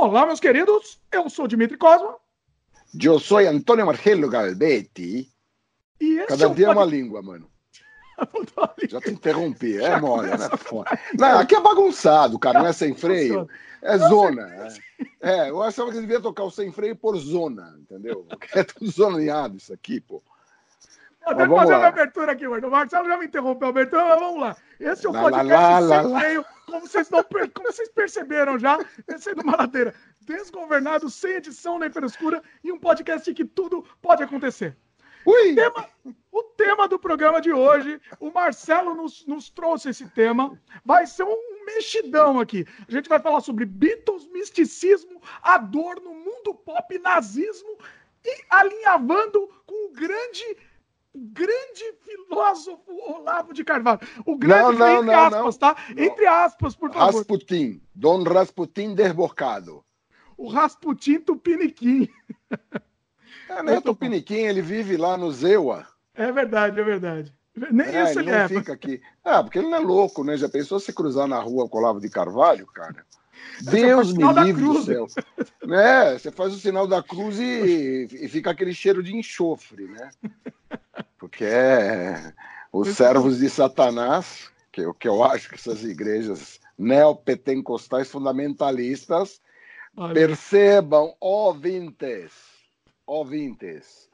Olá, meus queridos. Eu sou Dimitri Cosma. Eu sou Antônio Marcelo Galbetti. E Cada é dia é uma língua, mano. Já te interrompi, é mole, né? Não, aqui é bagunçado, cara, não é sem freio. É zona. É, É, eu achava que devia tocar o sem freio por zona, entendeu? É tudo zoneado isso aqui, pô. Eu tenho que fazer lá. minha abertura aqui, mano. O Marcelo já me interrompeu a abertura, mas vamos lá. Esse é o Lá, podcast lá, lá, sem freio, como vocês, não, como vocês perceberam já, descendo uma ladeira. Desgovernado, sem edição nem frescura, e um podcast em que tudo pode acontecer. Ui! O tema, o tema do programa de hoje, o Marcelo nos, nos trouxe esse tema, vai ser um mexidão aqui. A gente vai falar sobre Beatles, misticismo, Adorno, mundo pop, nazismo e alinhavando com o grande, grande filósofo Olavo de Carvalho. O grande, Não, não, entre não, aspas, tá? Entre aspas, por favor. Rasputin, Dom Rasputin desbocado. O Rasputin Tupiniquim. É, né? Tupiniquim, ele vive lá no Zewa. É verdade, é verdade. Nem É, isso ele ele não é. fica aqui. Ah, porque ele não é louco, né? Já pensou se cruzar na rua com o Olavo de Carvalho, cara? Deus me livre do céu. É, você faz o sinal da cruz e, e fica aquele cheiro de enxofre, né? Porque é os servos de Satanás, que, eu- que eu acho que essas igrejas neopentecostais fundamentalistas Olha, Percebam, ouvintes, ouvintes,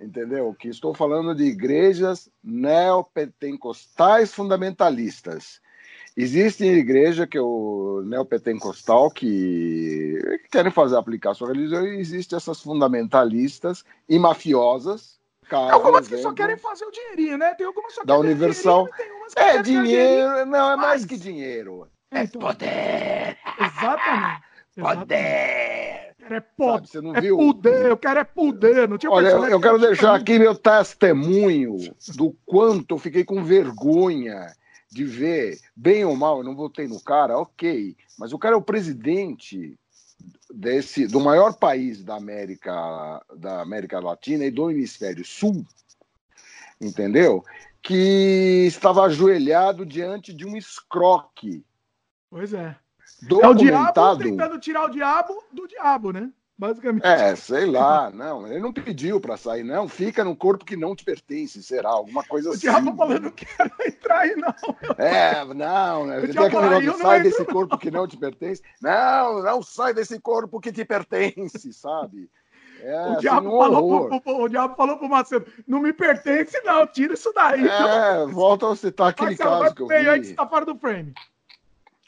entendeu? Que estou falando de igrejas neopentecostais fundamentalistas. Existe igreja que é o neopentecostal que querem fazer aplicação religiosa e existe essas fundamentalistas e mafiosas. Caso, Algumas que só querem fazer o dinheirinho, né? Tem algumas que só Da querem Universal. dinheirinho, que É dinheiro, não, é mais Mas- que dinheiro. É então, Poder, Exatamente. poder. Quero é poder. Sabe, você não É viu? poder, eu quero é poder. Não tinha Olha, eu, eu quero que deixar aqui meu testemunho do quanto eu fiquei com vergonha de ver, bem ou mal, eu não votei no cara, ok, mas o cara é o presidente desse do maior país da América da América Latina e do hemisfério sul, entendeu? Que estava ajoelhado diante de um escroque Pois é. É o diabo tentando tirar o diabo do diabo, né? Basicamente. É, sei lá, não, ele não pediu para sair, não. Fica no corpo que não te pertence, será? Alguma coisa O assim. diabo falando, não quero entrar aí, não. É, não, né? O Tem diabo aquele fala, negócio, "Eu não sai desse corpo que não te pertence. Não, não sai desse corpo que te pertence, sabe? É, O, assim, diabo um falou pro, o diabo falou pro Macedo, não me pertence, não, tira isso daí. É, volta a citar aquele Marcelo, caso que eu meio aí que você vi. tá fora do frame.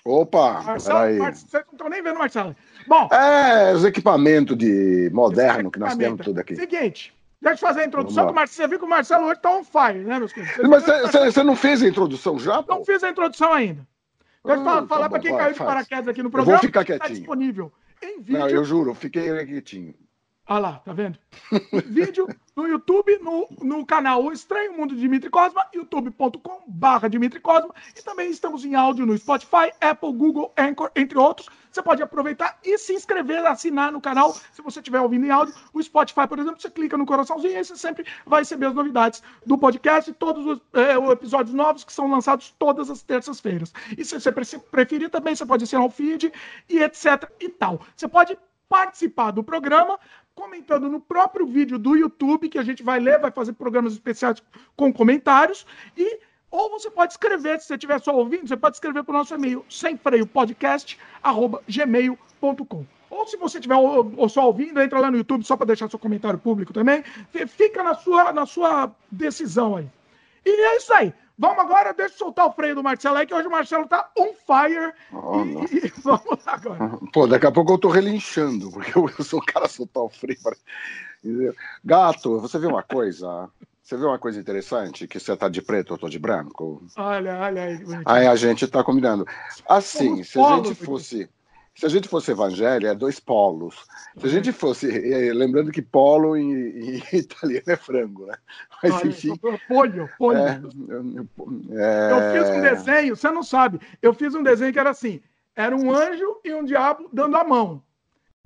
Opa, Marcelo, peraí. Mar- vocês não estão nem vendo o Marcelo. Bom, É, os equipamentos de moderno que nós temos tudo aqui. Seguinte, deixa eu fazer a introdução, que o Marcelo, você viu que o Marcelo hoje tá on fire, né, meus queridos? Mas você- você você não fez a introdução já? pô? Não fiz a introdução ainda. Deixa eu Ah, falar, tá falar bom, para quem vai, caiu de paraquedas aqui no Eu programa. vou ficar Está quietinho. disponível em vídeo. Não, eu juro, eu fiquei quietinho. Olha lá, tá vendo? Vídeo no YouTube, no, no canal O Estranho Mundo de Dimitri Cosma, youtube.com barra Dimitri Cosma, e também estamos em áudio no Spotify, Apple, Google, Anchor, entre outros. Você pode aproveitar e se inscrever, assinar no canal, se você estiver ouvindo em áudio. O Spotify, por exemplo, você clica no coraçãozinho e você sempre vai receber as novidades do podcast, todos os os episódios novos que são lançados todas as terças-feiras. E se você pre- preferir também, você pode assinar o feed e etc e tal. Você pode participar do programa comentando no próprio vídeo do YouTube, que a gente vai ler, vai fazer programas especiais com comentários, e ou você pode escrever, se você estiver só ouvindo, você pode escrever para o nosso e-mail, semfreiopodcast.gmail.com. Ou se você estiver ou- só ouvindo, entra lá no YouTube só para deixar seu comentário público também. Fica na sua, na sua decisão aí. E é isso aí. Vamos agora, deixa eu soltar o freio do Marcelo aí, que hoje o Marcelo tá on fire. Oh, e, e vamos lá agora. Pô, daqui a pouco eu tô relinchando, porque eu, eu sou um cara soltar o freio. entendeu? Gato, você viu uma coisa? Você viu uma coisa interessante? Que você tá de preto, eu tô de branco. Olha, olha aí. Aí a gente tá combinando. Assim, se a gente fosse. Se a gente fosse evangelho, é dois polos. Se a Uhum. gente fosse. eh, Lembrando que polo em, em italiano é frango, né? Mas Olha, enfim. Polho, polho. É, é, Eu fiz um desenho, você não sabe. Eu fiz um desenho que era assim: era um anjo e um diabo dando a mão.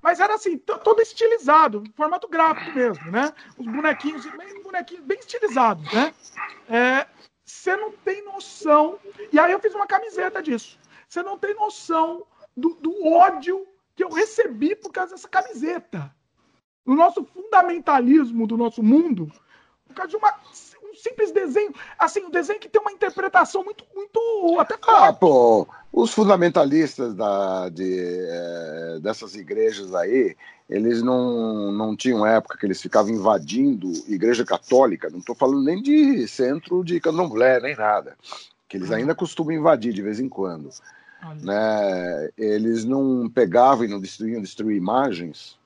Mas era assim, to- todo estilizado, formato gráfico mesmo, né? Os bonequinhos, bem, bonequinhos bem estilizados, né? É, Você não tem noção. E aí eu fiz uma camiseta disso. Você não tem noção do, do ódio que eu recebi por causa dessa camiseta. No nosso fundamentalismo do nosso mundo, por causa de uma, um simples desenho. Assim, um desenho que tem uma interpretação muito, muito até Ah, pô, os fundamentalistas da, de, é, dessas igrejas aí, eles não, não tinham época que eles ficavam invadindo igreja católica, não estou falando nem de centro de candomblé, nem nada, que eles ainda costumam invadir de vez em quando. Né? Eles não pegavam e não destruíam, destruir imagens.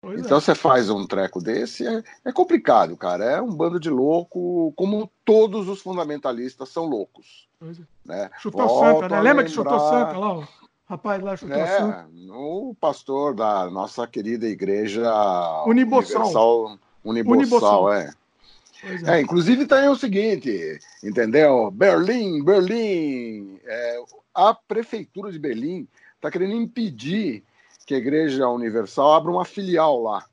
Pois então é. você faz um treco desse, é, é, complicado, cara. É um bando de louco, como todos os fundamentalistas são loucos. Pois é. Né? Chutou Santa, né? Lembra que chutou Santa lá? Ó. Rapaz lá chutou é, Santa. O pastor da nossa querida igreja Unibossal. Universal, Unibossal, Unibossal. é. É. é. inclusive tem o seguinte, entendeu? Berlim, Berlim, é, a prefeitura de Berlim está querendo impedir que a Igreja Universal abra uma filial lá.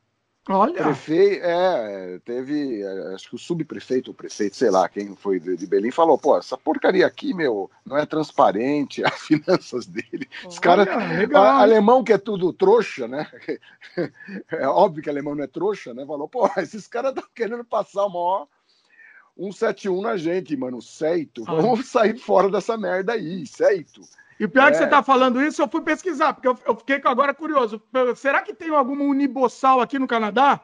Olha. Prefe... É, teve, é, acho que o subprefeito, o prefeito, sei lá, quem foi de Berlim, falou: pô, essa porcaria aqui, meu, não é transparente, as finanças dele. Os caras. Alemão que é tudo trouxa, né? É óbvio que alemão não é trouxa, né? Falou: pô, esses caras estão querendo passar o maior 171 na gente, mano, certo? Vamos sair fora dessa merda aí, certo? E o pior é que você está falando isso, eu fui pesquisar, porque eu, eu, fiquei agora curioso. Será que tem alguma unibossal aqui no Canadá?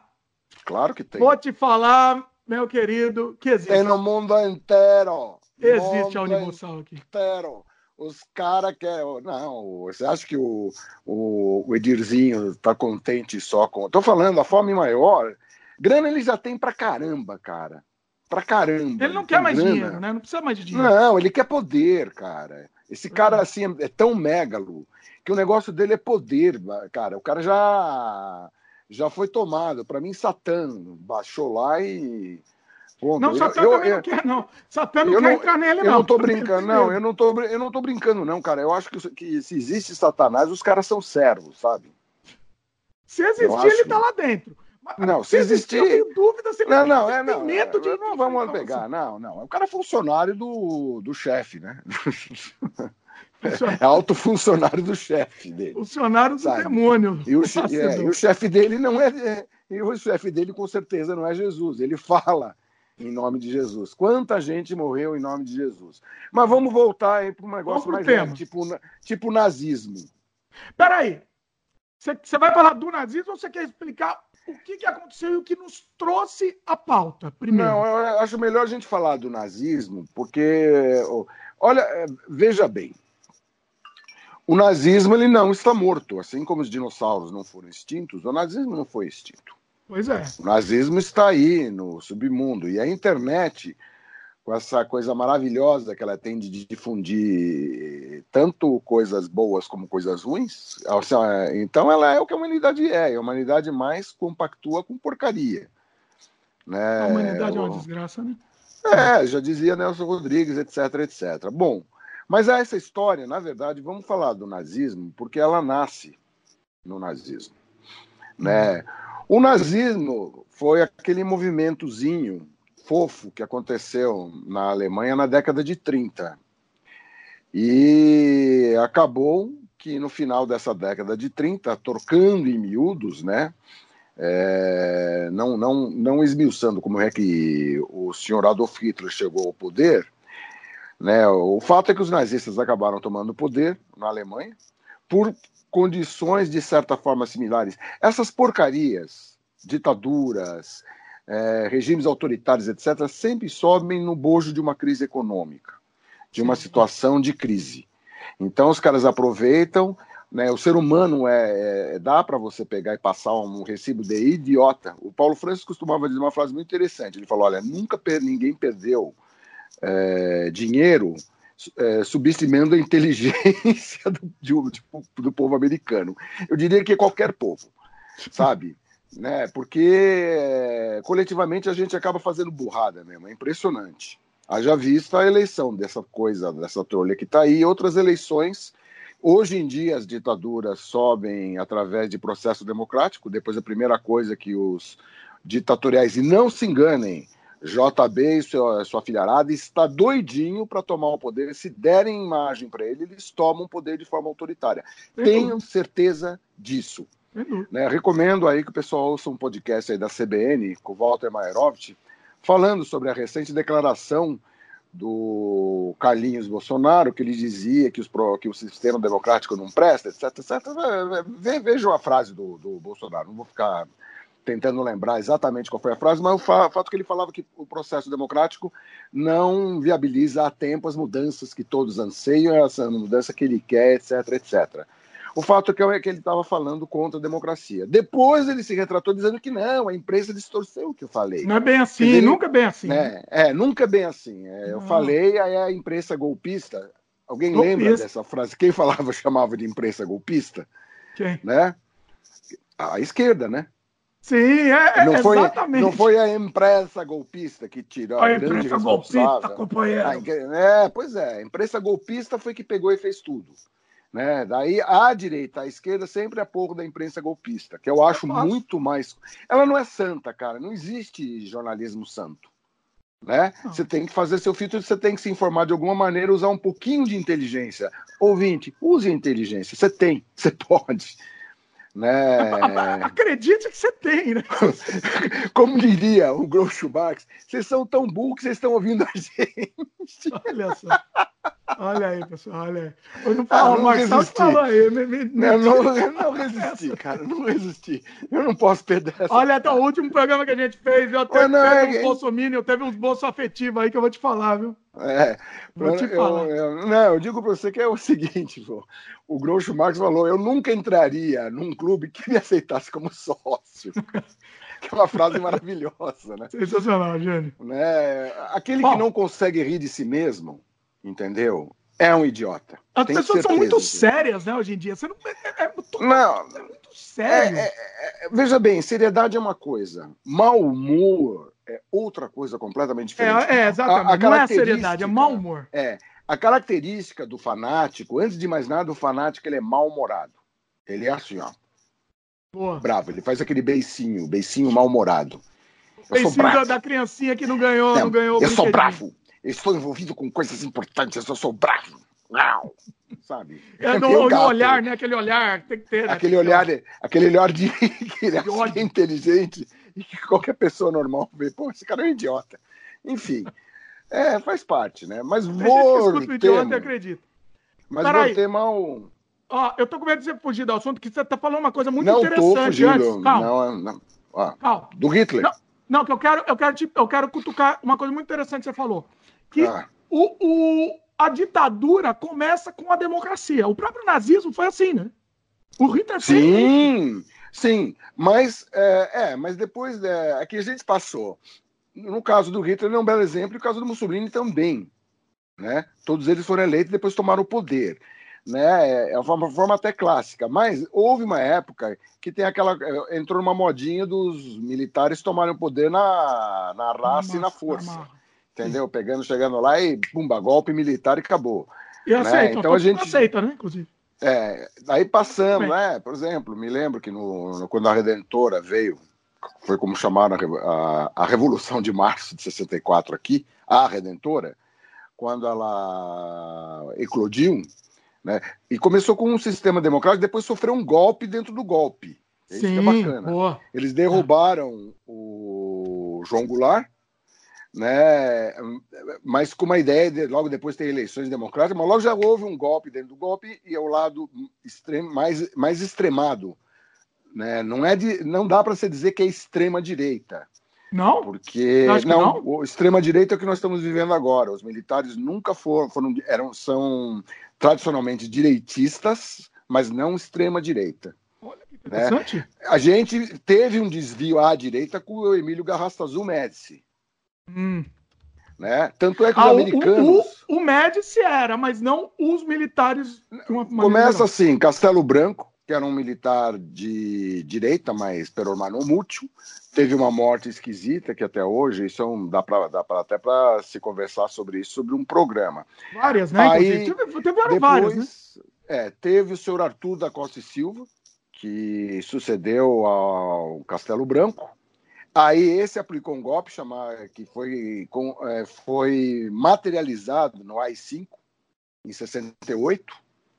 Claro que tem. Vou te falar, meu querido, que existe. Tem no mundo inteiro. Existe mundo a unibossal aqui. Inteiro. Os caras querem. Não, você acha que o, o, o Edirzinho está contente só com. Tô falando, a fome maior. Grana ele já tem pra caramba, cara. Pra caramba. Ele não quer mais grana. dinheiro, né? Não precisa mais de dinheiro. Não, ele quer poder, cara. Esse cara, assim, é tão megalo que o negócio dele é poder, cara. O cara já já foi tomado. Para mim, Satã baixou lá e. Ponto. Não, Satã eu, também eu, não quer, não. Satã não quer não, entrar nele, não. Eu não tô brincando, não. Eu não tô, eu não tô brincando, não, cara. Eu acho que, que se existe Satanás, os caras são servos, sabe? Se existir, ele tá lá dentro. Não, se, existir. Dúvida não, não, é, não, medo de. Não vamos pegar, não, não. O cara é funcionário do, do chefe, né? É alto funcionário do chefe dele. Funcionário do sabe? demônio. E o, é, e o chefe dele não é, é. E o chefe dele, com certeza, não é Jesus. Ele fala em nome de Jesus. Quanta gente morreu em nome de Jesus. Mas vamos voltar para um negócio mais leve, tipo, tipo nazismo. Peraí. Você vai falar do nazismo ou você quer explicar o que, que aconteceu e o que nos trouxe a pauta, primeiro. Não, eu acho melhor a gente falar do nazismo, porque, olha, é, veja bem, o nazismo ele não está morto, assim como os dinossauros não foram extintos, o nazismo não foi extinto. Pois é. O nazismo está aí no submundo e a internet com essa coisa maravilhosa que ela tem de difundir tanto coisas boas como coisas ruins. Então ela é o que a humanidade é, a humanidade mais compactua com porcaria. Né? A humanidade é uma desgraça, né? É, já dizia Nelson Rodrigues, etc, etc. Bom, mas essa história, na verdade, vamos falar do nazismo, porque ela nasce no nazismo. Né? O nazismo foi aquele movimentozinho fofo que aconteceu na Alemanha na década de 30. E acabou que no final dessa década de 30, trocando em miúdos, né? É, não, não, não esmiuçando como é que o senhor Adolf Hitler chegou ao poder, né? O fato é que os nazistas acabaram tomando poder na Alemanha por condições de certa forma similares. Essas porcarias, ditaduras, é, regimes autoritários, etc., sempre sobem no bojo de uma crise econômica, de uma situação de crise. Então, os caras aproveitam. Né, o ser humano é, é dá para você pegar e passar um recibo de idiota. O Paulo Francis costumava dizer uma frase muito interessante. Ele falou: olha, nunca per ninguém perdeu é, dinheiro é, subestimando a inteligência do, do, do, povo americano. Eu diria que qualquer povo, sabe? Né? Porque coletivamente a gente acaba fazendo burrada mesmo, é impressionante. Haja vista a eleição dessa coisa, dessa trolha que está aí, outras eleições. Hoje em dia as ditaduras sobem através de processo democrático, depois a primeira coisa que os ditatoriais, e não se enganem, JB e sua, sua filharada está doidinho para tomar o poder. Se derem imagem para ele, eles tomam o poder de forma autoritária. Tenho certeza disso. Né? Recomendo aí que o pessoal ouça um podcast aí da CBN com o Walter Maerovitch, falando sobre a recente declaração do Carlinhos Bolsonaro, que ele dizia que, os, que o sistema democrático não presta, etc, etc. Vejam a frase do, do Bolsonaro, não vou ficar tentando lembrar exatamente qual foi a frase, mas o fato que ele falava que o processo democrático não viabiliza a tempo as mudanças que todos anseiam, essa mudança que ele quer, etc, etc. O fato é que ele estava falando contra a democracia. Depois ele se retratou dizendo que não, a imprensa distorceu o que eu falei. Não é bem assim, dizer, nunca é bem assim. É, é nunca é bem assim. É, eu falei, aí a imprensa golpista. Alguém golpista. lembra dessa frase? Quem falava chamava de imprensa golpista? Quem? Né? A esquerda, né? Sim, é, não foi, exatamente. Não foi a imprensa golpista que tirou a, a grande golpista, companheiro. É, pois é, a imprensa golpista foi que pegou e fez tudo. Né? Daí a direita, a esquerda sempre é pouco da imprensa golpista, que eu acho muito mais. Ela não é santa, cara. Não existe jornalismo santo. Né? Você tem que fazer seu filtro, você tem que se informar de alguma maneira, usar um pouquinho de inteligência. Ouvinte, use a inteligência. Você tem, você pode. Né? Acredite que você tem, né? Como diria o Groucho Marx, vocês são tão burros que vocês estão ouvindo a gente. Olha só. Olha aí, pessoal, olha aí. Eu não falo, ah, não falou aí. Me, me, não, não, eu não resisti, cara, não resisti. Eu não posso perder essa. Olha, até o último programa que a gente fez, eu até não, teve é... um bolsominion, teve uns bolsos afetivos aí que eu vou te falar, viu? É, vou te falar. Eu, eu, não, eu digo para você que é o seguinte, pô, o Groucho Marx falou, eu nunca entraria num clube que me aceitasse como sócio. que é uma frase maravilhosa, né? Sensacional, Jânio. Né? Aquele Bom, que não consegue rir de si mesmo, entendeu? É um idiota. As pessoas são muito disso. sérias, né, hoje em dia. Você não, é, é, é muito, não, é muito sério. É, é, veja bem, seriedade é uma coisa, mau humor é outra coisa completamente diferente. É, exatamente. A, a não é seriedade, é mau humor. É. A característica do fanático, antes de mais nada, o fanático ele é mal-humorado. Ele é assim, ó. Boa. Bravo, ele faz aquele beicinho, beicinho mal-humorado. Beicinho da, da, criancinha que não ganhou, não, não ganhou. Eu sou bravo eu estou envolvido com coisas importantes, eu sou bravo. Não, sabe? É no, no olhar, né? Aquele olhar tem que ter. Né? Aquele olhar, aquele olhar de que ele é inteligente e que qualquer pessoa normal vê, pô, esse cara é um idiota. Enfim, é, faz parte, né? Mas vou. idiota e acredito. Mas Pera voltemos ao. Ó, eu tô com medo de você fugir do assunto, que você tá falando uma coisa muito não interessante tô fugindo, antes. Calma. Não, não. Ó, Calma. Do Hitler. Não, não, que eu quero, eu quero, te, eu quero cutucar uma coisa muito interessante que você falou que ah. o, o, a ditadura começa com a democracia. O próprio nazismo foi assim, né? O Hitler Sim, sim. Mas, é, é, mas depois é, aqui a gente passou. No caso do Hitler, é um belo exemplo, e no caso do Mussolini também. Né? Todos eles foram eleitos e depois tomaram o poder. Né? É uma forma, até clássica, mas houve uma época que tem aquela. É, entrou numa modinha dos militares tomarem o poder na, na raça e na força entendeu? Pegando, chegando lá e pumba, golpe militar e acabou. E né? aceita, então a gente aceita, né, inclusive. É, aí passamos, né? Por exemplo, me lembro que no, no, quando a Redentora veio, foi como chamaram a, a, a, Revolução de Março de 64 aqui, a Redentora, quando ela eclodiu, né? E começou com um sistema democrático, depois sofreu um golpe dentro do golpe. Isso Sim, é bacana. Boa. Eles derrubaram o João Goulart, né? Mas com uma ideia de logo depois ter eleições democráticas, mas logo já houve um golpe dentro do golpe e é o lado extremo, mais, mais extremado, né? Não é de, não dá para se dizer que é extrema direita. Não? Porque não, não, extrema direita é o que nós estamos vivendo agora. Os militares nunca foram, foram eram são tradicionalmente direitistas, mas não extrema direita. Olha que né? interessante. Né? A gente teve um desvio à direita com o Emílio Garrastazu Médici Hum. Né? Tanto é que os ah, americanos. O, o, o Médici era, mas não os militares. Começa assim: Castelo Branco, que era um militar de direita, mas peromanomútil, teve uma morte esquisita que até hoje, isso é um, dá, pra, dá pra, até para se conversar sobre isso, sobre um programa. Várias, né? Aí, teve, teve depois, várias, né? É, teve o senhor Arthur da Costa e Silva, que sucedeu ao Castelo Branco, Aí esse aplicou um golpe chamar, que foi, com, é, foi materializado no AI-5 em 68,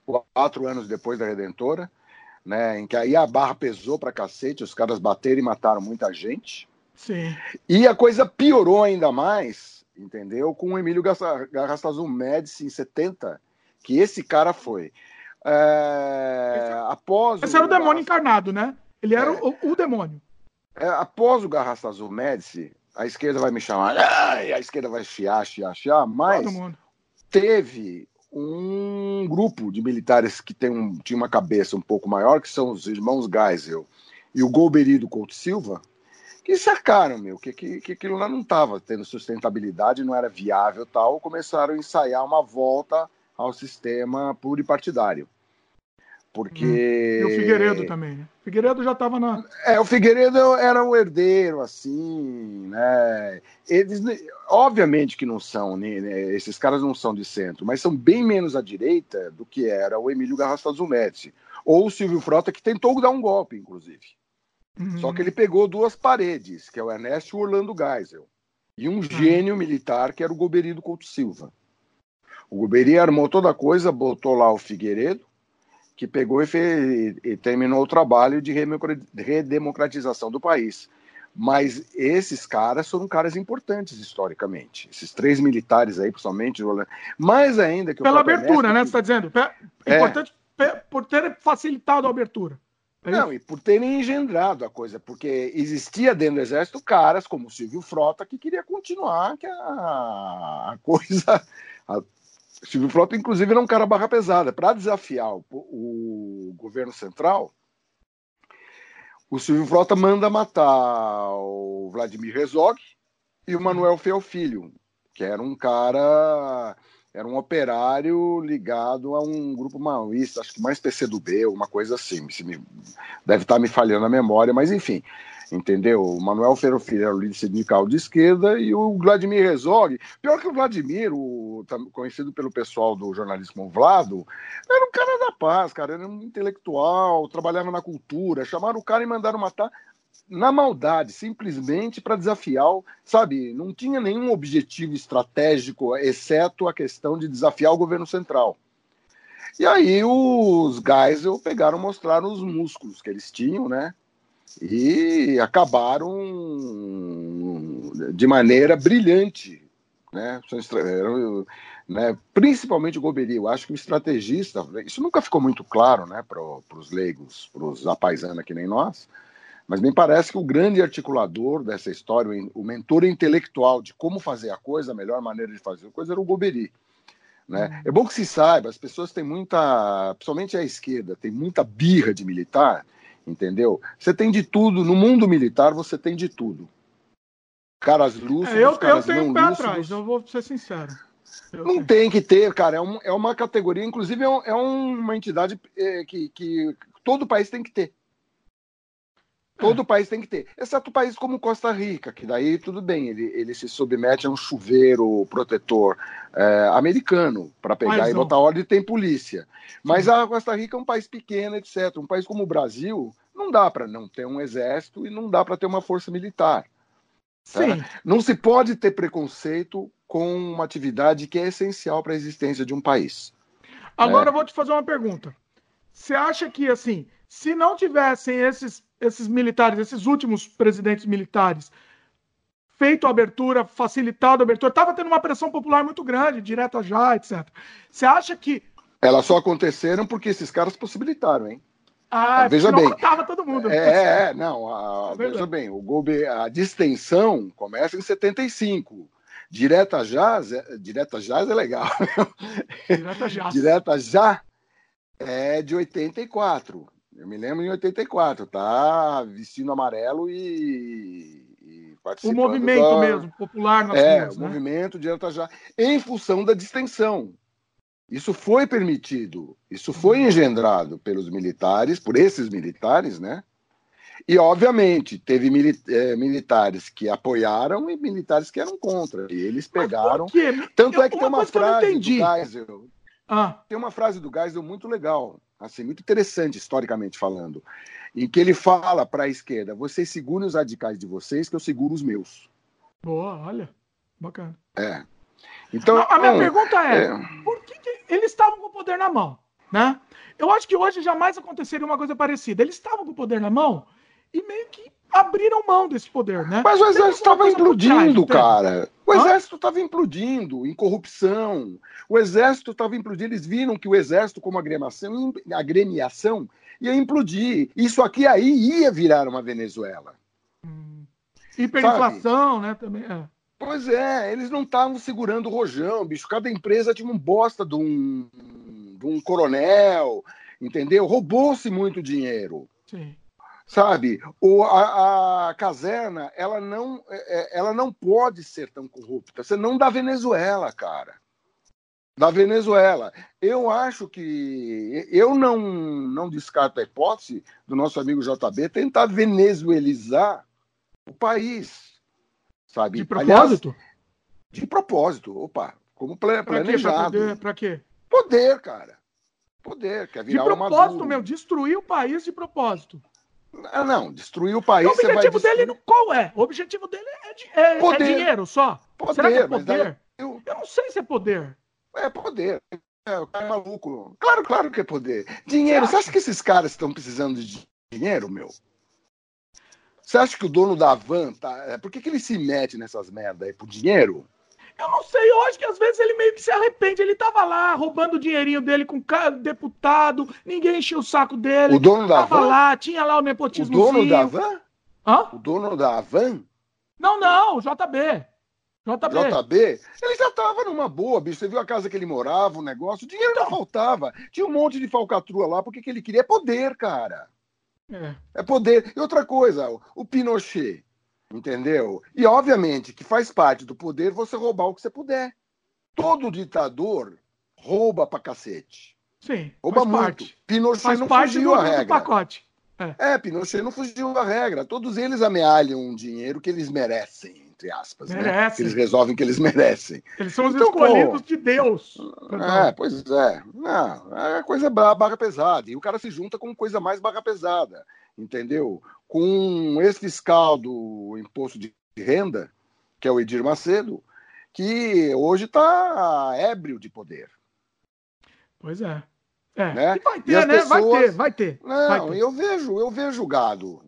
quatro anos depois da Redentora, né, em que aí a barra pesou para cacete, os caras bateram e mataram muita gente. Sim. E a coisa piorou ainda mais, entendeu? Com o Emílio Garrastazu Médici em 70, que esse cara foi. É, esse, após esse o, era o demônio encarnado, né? Ele era é, o, o, demônio. É, após o Garrastazu Médici, a esquerda vai me chamar, a esquerda vai chiar, chiar, chiar, mas teve um grupo de militares que tem um, tinha uma cabeça um pouco maior, que são os irmãos Geisel e o Golbery do Couto Silva, que sacaram, meu, que, que, que aquilo lá não estava tendo sustentabilidade, não era viável tal, começaram a ensaiar uma volta ao sistema pluripartidário. Porque. E o Figueiredo também, né? O Figueiredo já estava na. É, o Figueiredo era o herdeiro, assim, né? Eles, obviamente que não são, né? né esses caras não são de centro, mas são bem menos à direita do que era o Emílio Garrastazu Zumetti. Ou o Silvio Frota, que tentou dar um golpe, inclusive. Uhum. Só que ele pegou duas paredes, que é o Ernesto e o Orlando Geisel. E um uhum. gênio militar, que era o Goberi do Couto Silva. O Goberi armou toda a coisa, botou lá o Figueiredo, que pegou e, fez, e terminou o trabalho de redemocratização do país. Mas esses caras foram caras importantes historicamente. Esses três militares aí, principalmente, mais ainda que Pela abertura, né? Você está dizendo? É. Importante por ter facilitado a abertura. É Não, e por terem engendrado a coisa, porque existia dentro do exército caras como o Silvio Frota que queria continuar que a, a coisa, a, Silvio Frota, inclusive, era um cara barra pesada. Para desafiar o, o, governo central, o Silvio Frota manda matar o Vladimir Herzog e o Manuel Feio Filho, que era um cara, era um operário ligado a um grupo maoísta, acho que mais PCdoB, uma coisa assim. Deve estar me falhando a memória, mas enfim entendeu? O Manuel Ferro Filho era o líder sindical de esquerda e o Vladimir Herzog, pior que o Vladimir, o, conhecido pelo pessoal do jornalismo Vlado, era um cara da paz, cara, era um intelectual, trabalhava na cultura, chamaram o cara e mandaram matar na maldade, simplesmente para desafiar, sabe? Não tinha nenhum objetivo estratégico, exceto a questão de desafiar o governo central. E aí os Geisel pegaram, mostraram os músculos que eles tinham, né? E acabaram de maneira brilhante, né? né? Principalmente o Goberi, eu acho que o estrategista, isso nunca ficou muito claro, né, para os leigos, para os apaisanos que nem nós, mas me parece que o grande articulador dessa história, o mentor intelectual de como fazer a coisa, a melhor maneira de fazer a coisa, era o Goberi. Né? Uhum. É bom que se saiba, as pessoas têm muita, principalmente a esquerda, tem muita birra de militar, entendeu? Você tem de tudo, no mundo militar você tem de tudo. Caras lúcidos, é, eu, caras eu tenho não um pé lúcidos. atrás, eu vou ser sincero. Eu não tenho. tem que ter, cara, é, um, é uma categoria, inclusive é, um, é uma entidade é, que, que todo país tem que ter. Todo é. país tem que ter, exceto países como Costa Rica, que daí tudo bem, ele, ele se submete a um chuveiro protetor é, americano para pegar Mas, e botar ordem e tem polícia. Mas Sim. a Costa Rica é um país pequeno, etc. Um país como o Brasil, não dá para não ter um exército e não dá para ter uma força militar. Tá? Não se pode ter preconceito com uma atividade que é essencial para a existência de um país. Agora né? eu vou te fazer uma pergunta. Você acha que, assim, se não tivessem esses esses militares, esses últimos presidentes militares, feito a abertura, facilitado a abertura, estava tendo uma pressão popular muito grande, direta já, etc. Você acha que. Elas só aconteceram porque esses caras possibilitaram, hein? Ah, veja bem. Tava todo mundo. É, é, é não, a, é veja bem, o Golbe, a distensão começa em 75. Direta é, Direta Jazz é legal. Direta Jazz. Direta Já é de 84. Eu me lembro em 84, tá vestindo amarelo e, e participando. O movimento da... mesmo, popular nas É, ruas, o né? movimento de já em função da distensão. Isso foi permitido, isso foi uhum. engendrado pelos militares, por esses militares, né? E, obviamente, teve é, militares que apoiaram e militares que eram contra. E eles pegaram. Tanto eu, é que tem uma frase do Geisel, Ah. Tem uma frase do Geisel muito legal, assim, muito interessante historicamente falando, em que ele fala para a esquerda: vocês segurem os radicais de vocês, que eu seguro os meus. Boa, olha, bacana. É. Então, a minha pergunta é, é... por que, que eles estavam com o poder na mão, né? Eu acho que hoje jamais aconteceria uma coisa parecida. Eles estavam com o poder na mão e meio que abriram mão desse poder, né? Mas o exército estava implodindo, cara. O exército estava implodindo em corrupção. O exército estava implodindo. Eles viram que o exército, como agremiação, agremiação ia implodir. Isso aqui aí ia virar uma Venezuela. Hum. Hiperinflação, né? Também é. Pois é, eles não estavam segurando o rojão, bicho. Cada empresa tinha um bosta de um, de um coronel, entendeu? Roubou-se muito dinheiro. Sim sabe? O, a, a, caserna, ela não, é, é, ela não pode ser tão corrupta. Você não da Venezuela, cara. Da Venezuela. Eu acho que eu não, não descarto a hipótese do nosso amigo JB tentar venezuelizar o país, sabe? De propósito? Aliás, de propósito. Opa, como planejado. Para quê? Poder, cara. Poder, quer virar De propósito, meu, destruir o país de propósito. Ah, não, destruir o país. O objetivo dele destruir... qual é? O objetivo dele é, é, é dinheiro só. Poder, Será que é poder? Eu... eu... não sei se é poder. É poder. É, o cara é maluco. Claro, claro que é poder. Dinheiro. Você acha que esses caras estão precisando de dinheiro, meu? Você acha que o dono da van tá. É, por que, que ele se mete nessas merdas aí? Por dinheiro? Eu não sei, eu acho que às vezes ele meio que se arrepende. Ele tava lá roubando o dinheirinho dele com deputado, ninguém encheu o saco dele. O dono da tava van? lá, tinha lá o nepotismo. O dono da van? Hã? O dono da van? Não, não, JB. JB. JB? Ele já tava numa boa, bicho. Você viu a casa que ele morava, o negócio? O dinheiro então... não faltava. Tinha um monte de falcatrua lá, porque que ele queria é poder, cara. É. é poder. E outra coisa, o Pinochet. Entendeu? E obviamente que faz parte do poder você roubar o que você puder. Todo ditador rouba pra cacete. Sim. Rouba muito. Parte. Pinochet faz não parte fugiu do, a regra. Do pacote. É. é, Pinochet não fugiu a regra. Todos eles amealham um dinheiro que eles merecem, entre aspas. Né? Merecem. Né? Eles resolvem que eles merecem. Eles são os então, escolhidos pô, de Deus. É, pois é. Não, é coisa barra pesada. E o cara se junta com coisa mais barra pesada. Entendeu? Com um ex-fiscal do imposto de renda, que é o Edir Macedo, que hoje está ébrio de poder. Pois é. É, né? vai ter, né? Pessoas... Vai ter, vai ter. Não, vai ter. eu vejo, eu vejo gado.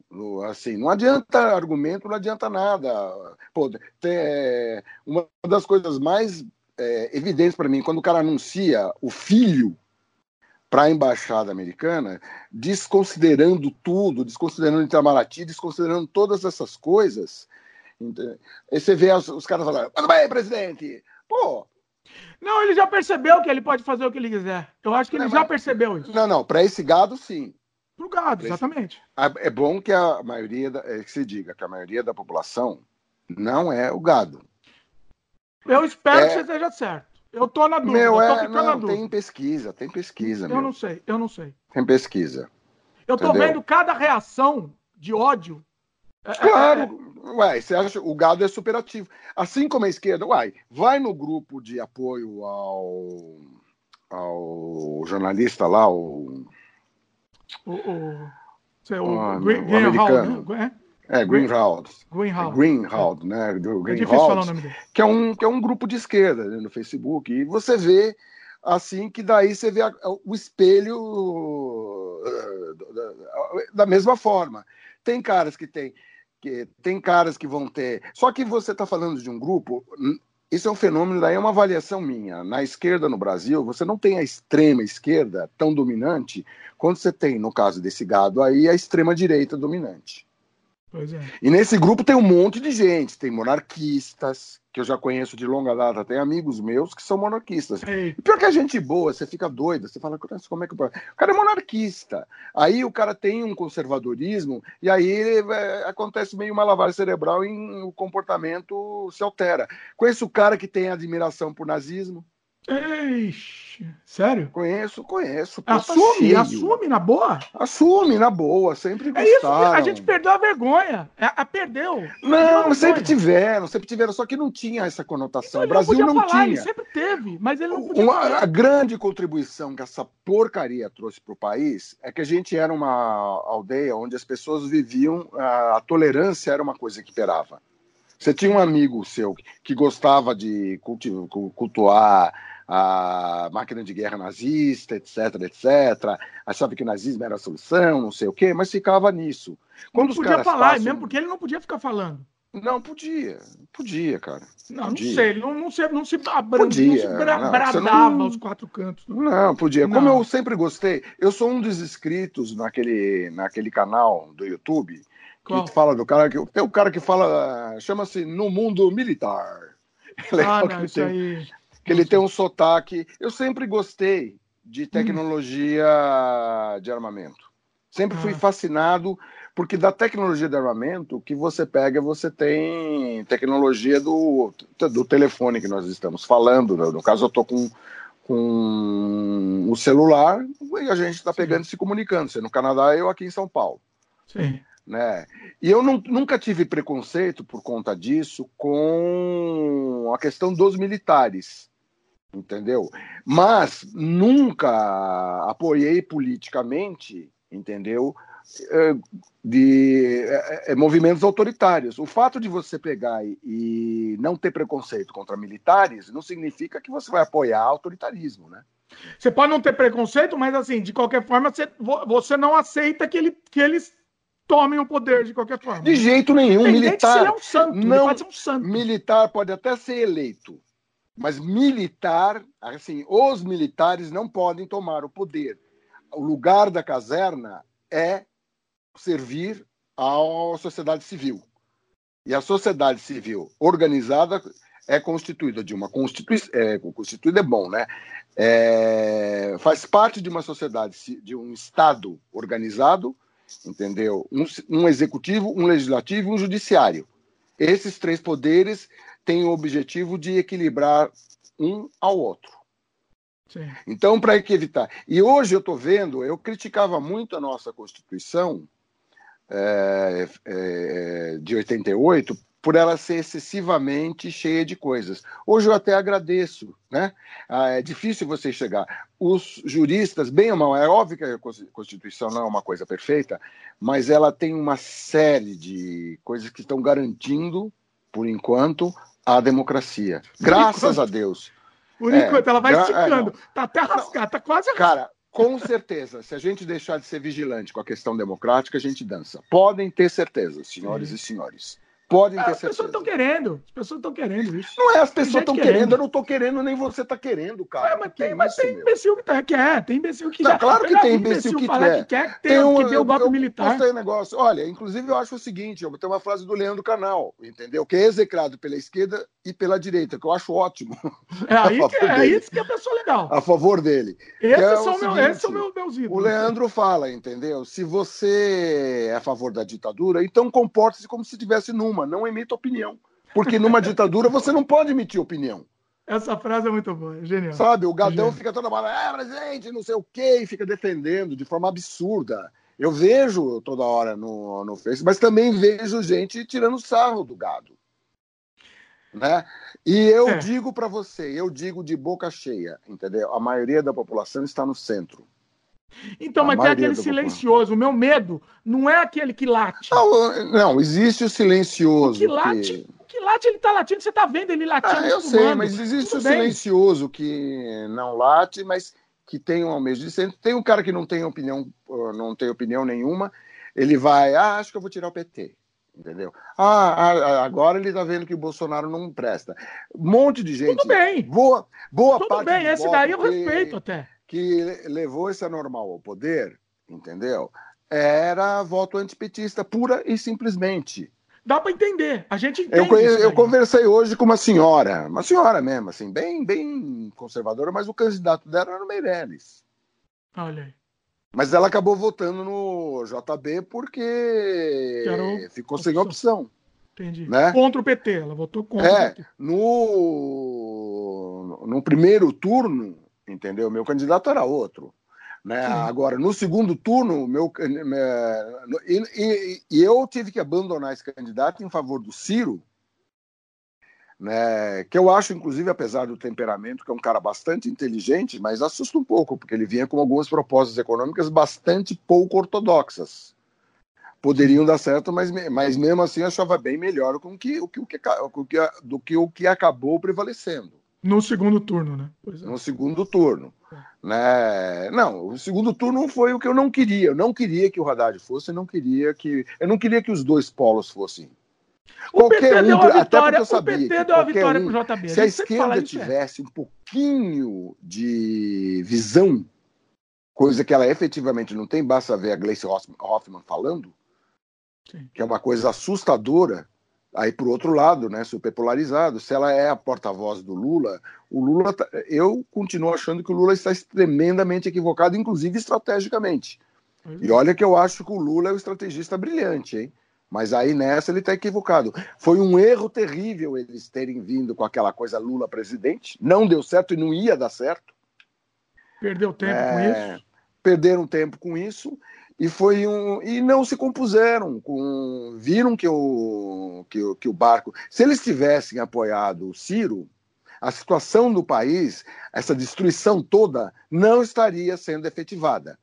Assim, não adianta argumento, não adianta nada. Pô, é, uma das coisas mais é, evidentes para mim, quando o cara anuncia o filho para a embaixada americana, desconsiderando tudo, desconsiderando Itamaraty, desconsiderando todas essas coisas. Aí você vê os, os caras falando, tudo bem, presidente. Pô, não, ele já percebeu que ele pode fazer o que ele quiser. Eu acho que ele não, já mas... percebeu isso. Não, não, para esse gado, sim. Para o gado, exatamente. É bom que a maioria, da... É, que se diga que a maioria da população não é o gado. Eu espero é... que você esteja certo. Eu tô na dúvida. Meu, é... não, tem pesquisa, tem pesquisa. Eu meu. não sei, eu não sei. Tem pesquisa. Eu tô Entendeu? vendo cada reação de ódio. É, é, claro, Uai, você acha o gado é superativo. Assim como a esquerda, uai, vai no grupo de apoio ao, ao jornalista lá, o. O, o, o, ah, Green, o americano. Né? É, Greenhalgh. Greenhalgh. Greenhalgh, né? Do Greenhalgh, é que é um que é um grupo de esquerda né, no Facebook. E você vê assim que daí você vê a, o espelho uh, da mesma forma. Tem caras que têm que tem caras que vão ter. Só que você está falando de um grupo. Isso é um fenômeno, daí é uma avaliação minha. Na esquerda no Brasil, você não tem a extrema esquerda tão dominante quanto você tem, no caso desse gado aí, a extrema direita dominante. É. E nesse grupo tem um monte de gente, tem monarquistas, que eu já conheço de longa data, tem amigos meus que são monarquistas. Ei. Pior que a gente boa, você fica doida, você fala, como é que. O cara é monarquista. Aí o cara tem um conservadorismo, e aí é, acontece meio uma lavagem cerebral e o comportamento se altera. Conheço o cara que tem admiração por nazismo. Eixe, sério? Conheço, conheço. Pô, assume, tá assume na boa? Assume na boa, sempre gostaram. É isso, a gente perdeu a vergonha. A, é, a perdeu. Não, mas sempre tiveram, sempre tiveram, só que não tinha essa conotação. Então, o Brasil não, não falar, tinha. Ele sempre teve, mas ele não podia uma, A grande contribuição que essa porcaria trouxe para o país é que a gente era uma aldeia onde as pessoas viviam, a, a tolerância era uma coisa que imperava. Você tinha um amigo seu que gostava de cultuar a máquina de guerra nazista, etc, etc. Achava que o nazismo era a solução, não sei o quê, mas ficava nisso. Quando não podia falar, passam... mesmo porque ele não podia ficar falando. Não, podia. Podia, cara. Não, podia. não sei. Ele não, não se, não se, abran... podia, não se bra... não, bradava não... aos quatro cantos. Não, podia. Não. Como eu sempre gostei, eu sou um dos inscritos naquele, naquele canal do YouTube qual? que fala do cara que. Tem o um cara que fala. Chama-se No Mundo Militar. Ah, não, isso tem, aí. Que ele tem um sotaque. Eu sempre gostei de hum. tecnologia hum. de armamento. Sempre fui ah. fascinado porque da tecnologia de armamento que você pega, você tem tecnologia do, do telefone que nós estamos falando. Né? No caso, eu estou com, com o celular e a gente está pegando e se comunicando. Você no Canadá, eu aqui em São Paulo. Sim. Né? E eu não, nunca tive preconceito por conta disso com a questão dos militares, entendeu? Mas nunca apoiei politicamente, entendeu? É, de é, é, movimentos autoritários. O fato de você pegar e, não ter preconceito contra militares não significa que você vai apoiar autoritarismo, né? Você pode não ter preconceito, mas assim, de qualquer forma, você, você não aceita que, ele, que eles tomem o poder de qualquer forma. De jeito nenhum, militar. É um santo, não, pode ser um santo. Militar pode até ser eleito, mas militar, assim, os militares não podem tomar o poder. O lugar da caserna é servir à sociedade civil. E a sociedade civil organizada é constituída de uma constituição. É, constituída é bom, né? É, faz parte de uma sociedade, de um Estado organizado, entendeu? Um, um executivo, um legislativo e um judiciário. Esses três poderes têm o objetivo de equilibrar um ao outro. Sim. Então, para evitar. E hoje eu estou vendo, eu criticava muito a nossa Constituição, é, é, de 88 por ela ser excessivamente cheia de coisas. Hoje eu até agradeço, né? Ah, é difícil você chegar. Os juristas, bem ou mal, é óbvio que a Constituição não é uma coisa perfeita, mas ela tem uma série de coisas que estão garantindo, por enquanto, a democracia. Graças a Deus. Por enquanto, é, ela vai esticando. É, tá até rasgado, tá quase. Cara, com certeza, se a gente deixar de ser vigilante com a questão democrática, a gente dança. Podem ter certeza, senhores Sim. e senhores. Podem ter as certeza. As pessoas estão querendo. As pessoas estão querendo isso. Não é as pessoas estão querendo. querendo, eu não estou querendo, nem você está querendo, cara. É, mas tem, mas isso, tem imbecil que tá, quer, tem imbecil que não, já... Claro que tem imbecil, que, quer. que quer. Que tem, tem um, que deu o golpe eu, militar. Eu negócio. Olha, inclusive eu acho o seguinte, eu tenho uma frase do Leandro Canal, entendeu? Que é execrado pela esquerda e pela direita, que eu acho ótimo. É, aí que, é isso que é a pessoa legal. A favor dele. Esses é são, meu, seguinte, são meus, meus ídolos. O Leandro fala, entendeu? Se você é a favor da ditadura, então comporte-se como se estivesse numa, não emita opinião. Porque numa ditadura você não pode emitir opinião. Essa frase é muito boa, é genial. Sabe, o gadão é fica toda hora, é, presidente, não sei o quê, e fica defendendo de forma absurda. Eu vejo toda hora no, no Facebook, mas também vejo gente tirando sarro do gado. Né? E eu é. digo para você, eu digo de boca cheia, entendeu? A maioria da população está no centro. Então, a mas tem aquele silencioso. O meu medo não é aquele que late. Não, não existe o silencioso. O que late, que... O que late ele está latindo. Você está vendo ele latindo. Ah, eu sei, mas existe Tudo o bem. silencioso que não late, mas que tem um almejo de centro. Tem um cara que não tem opinião, não tem opinião nenhuma. Ele vai, ah, acho que eu vou tirar o PT. Entendeu? Ah, agora ele está vendo que o Bolsonaro não presta. Um monte de gente. Tudo bem. Boa, boa Tudo parte. Tudo bem, esse daí eu respeito até que levou esse anormal ao poder, entendeu? Era voto antipetista, pura e simplesmente. Dá para entender. A gente. Eu, eu conversei hoje com uma senhora, uma senhora mesmo, assim, bem, bem conservadora, mas o candidato dela era o Meirelles. Olha aí. Mas ela acabou votando no JB porque ficou sem opção. Entendi. Né? Contra o PT, ela votou contra é, No, no primeiro turno, entendeu? Meu candidato era outro. Né? Agora, no segundo turno, meu, e, e, e, eu tive que abandonar esse candidato em favor do Ciro, né? que eu acho, inclusive, apesar do temperamento, que é um cara bastante inteligente, mas assusta um pouco, porque ele vinha com algumas propostas econômicas bastante pouco ortodoxas. Poderiam dar certo, mas, mas mesmo assim achava bem melhor com que, o que, o que, o que, do que o que acabou prevalecendo. No segundo turno, né? É. No segundo turno. Né? Não, o segundo turno foi o que eu não queria. Eu não queria que o Haddad fosse, eu não queria que. Eu não queria que os dois polos fossem. O qualquer PT um, deu vitória, eu sabia o PT deu vitória um, pro JB. Se a, a esquerda é. tivesse é. um pouquinho de visão, coisa que ela efetivamente não tem, basta ver a Gleice Hoffmann falando, Sim. que é uma coisa assustadora, Aí, por outro lado, né, super polarizado, se ela é a porta-voz do Lula, o Lula, tá, eu continuo achando que o Lula está tremendamente equivocado, inclusive estrategicamente. E é. olha que eu acho que o Lula é um estrategista brilhante, hein? Mas aí nessa ele está equivocado. Foi um erro terrível eles terem vindo com aquela coisa Lula presidente. Não deu certo e não ia dar certo. Perdeu tempo é... com isso. Perderam tempo com isso e foi um e não se compuseram com viram que o que, o, que o barco se eles tivessem apoiado o Ciro a situação do país essa destruição toda não estaria sendo efetivada.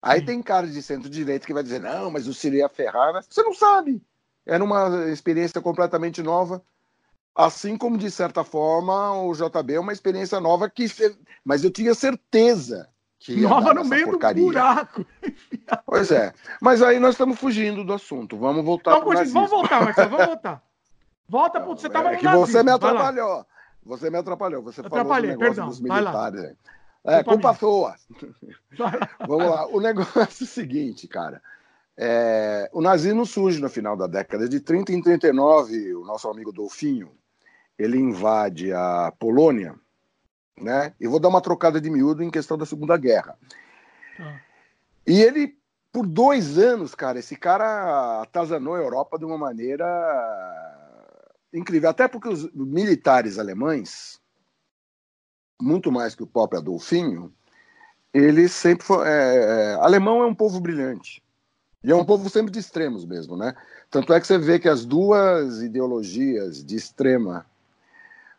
Aí Sim. tem cara de centro-direita que vai dizer não mas o Ciro ia ferrar você não sabe. Era uma experiência completamente nova. Assim como de certa forma o JB é uma experiência nova que mas eu tinha certeza que Nova no meio porcaria. do buraco. Pois é. Mas aí nós estamos fugindo do assunto. Vamos voltar para o Vamos voltar, Marcelo, vamos voltar. Volta para você estava é que você me atrapalhou. Você me atrapalhou. Você Atrapalhei, falou do perdão. dos militares. É, culpa sua. Vamos lá. O negócio é o seguinte, cara. É, o nazismo surge no final da década de 30 em 39. O nosso amigo Dolfinho ele invade a Polônia né? E vou dar uma trocada de miúdo em questão da Segunda Guerra. Ah. E ele, por dois anos, cara, esse cara atazanou a Europa de uma maneira incrível. Até porque os militares alemães, muito mais que o próprio Adolfinho, eles sempre foram. É, é, alemão é um povo brilhante. E é um povo sempre de extremos mesmo, né? Tanto é que você vê que as duas ideologias de extrema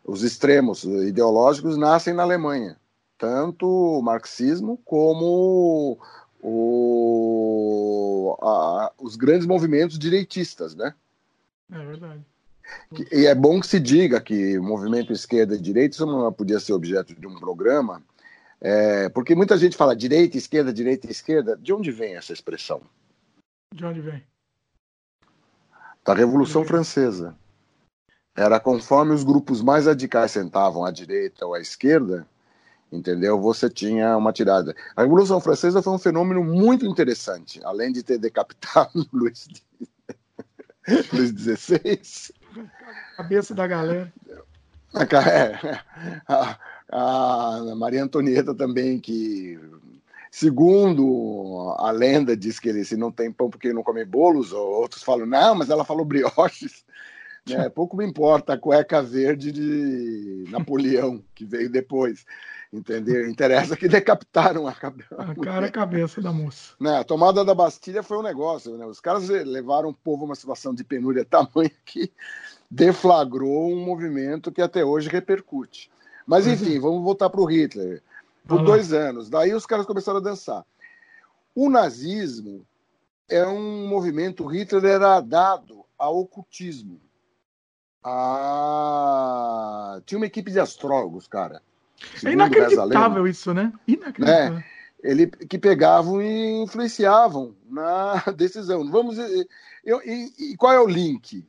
os extremos ideológicos nascem na Alemanha, tanto o marxismo como o, a, os grandes movimentos direitistas, né? É verdade. E é bom que se diga que o movimento esquerda e direita, isso não podia ser objeto de um programa, é, porque muita gente fala direita, esquerda, direita, esquerda. De onde vem essa expressão? De onde vem? Da Revolução Francesa. Era conforme os grupos mais radicais sentavam à direita ou à esquerda, entendeu? Você tinha uma tirada. A Revolução Francesa foi um fenômeno muito interessante, além de ter decapitado Luís, Luís XVI. Cabeça da galera. É, a, a Maria Antonieta também, que segundo a lenda diz que ele se não tem pão porque não come bolos, ou outros falam, não, mas ela falou brioches. Né? Pouco me importa a cueca verde de Napoleão, que veio depois. Entendeu? Interessa que decapitaram a, a cara a cabeça da moça. Né? A tomada da Bastilha foi um negócio. Né? Os caras levaram o povo a uma situação de penúria tamanha que deflagrou um movimento que até hoje repercute. Mas enfim, vamos voltar para o Hitler. Por dois anos. Daí os caras começaram a dançar. O nazismo é um movimento, Hitler era dado ao ocultismo. Ah, tinha uma equipe de astrólogos, cara. É inacreditável isso, né? Inacreditável. É, ele, que pegavam e influenciavam na decisão. Vamos eu, e, e, qual é o link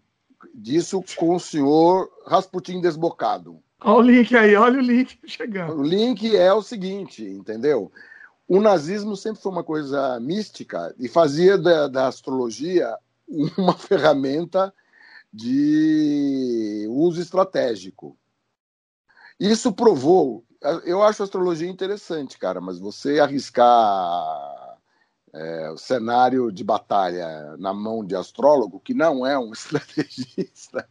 disso com o senhor Rasputin desbocado? Olha o link aí, olha o link chegando. O link é o seguinte, entendeu? O nazismo sempre foi uma coisa mística e fazia da, da astrologia uma ferramenta de uso estratégico. Isso provou. Eu acho a astrologia interessante, cara, mas você arriscar é, o cenário de batalha na mão de astrólogo, que não é um estrategista,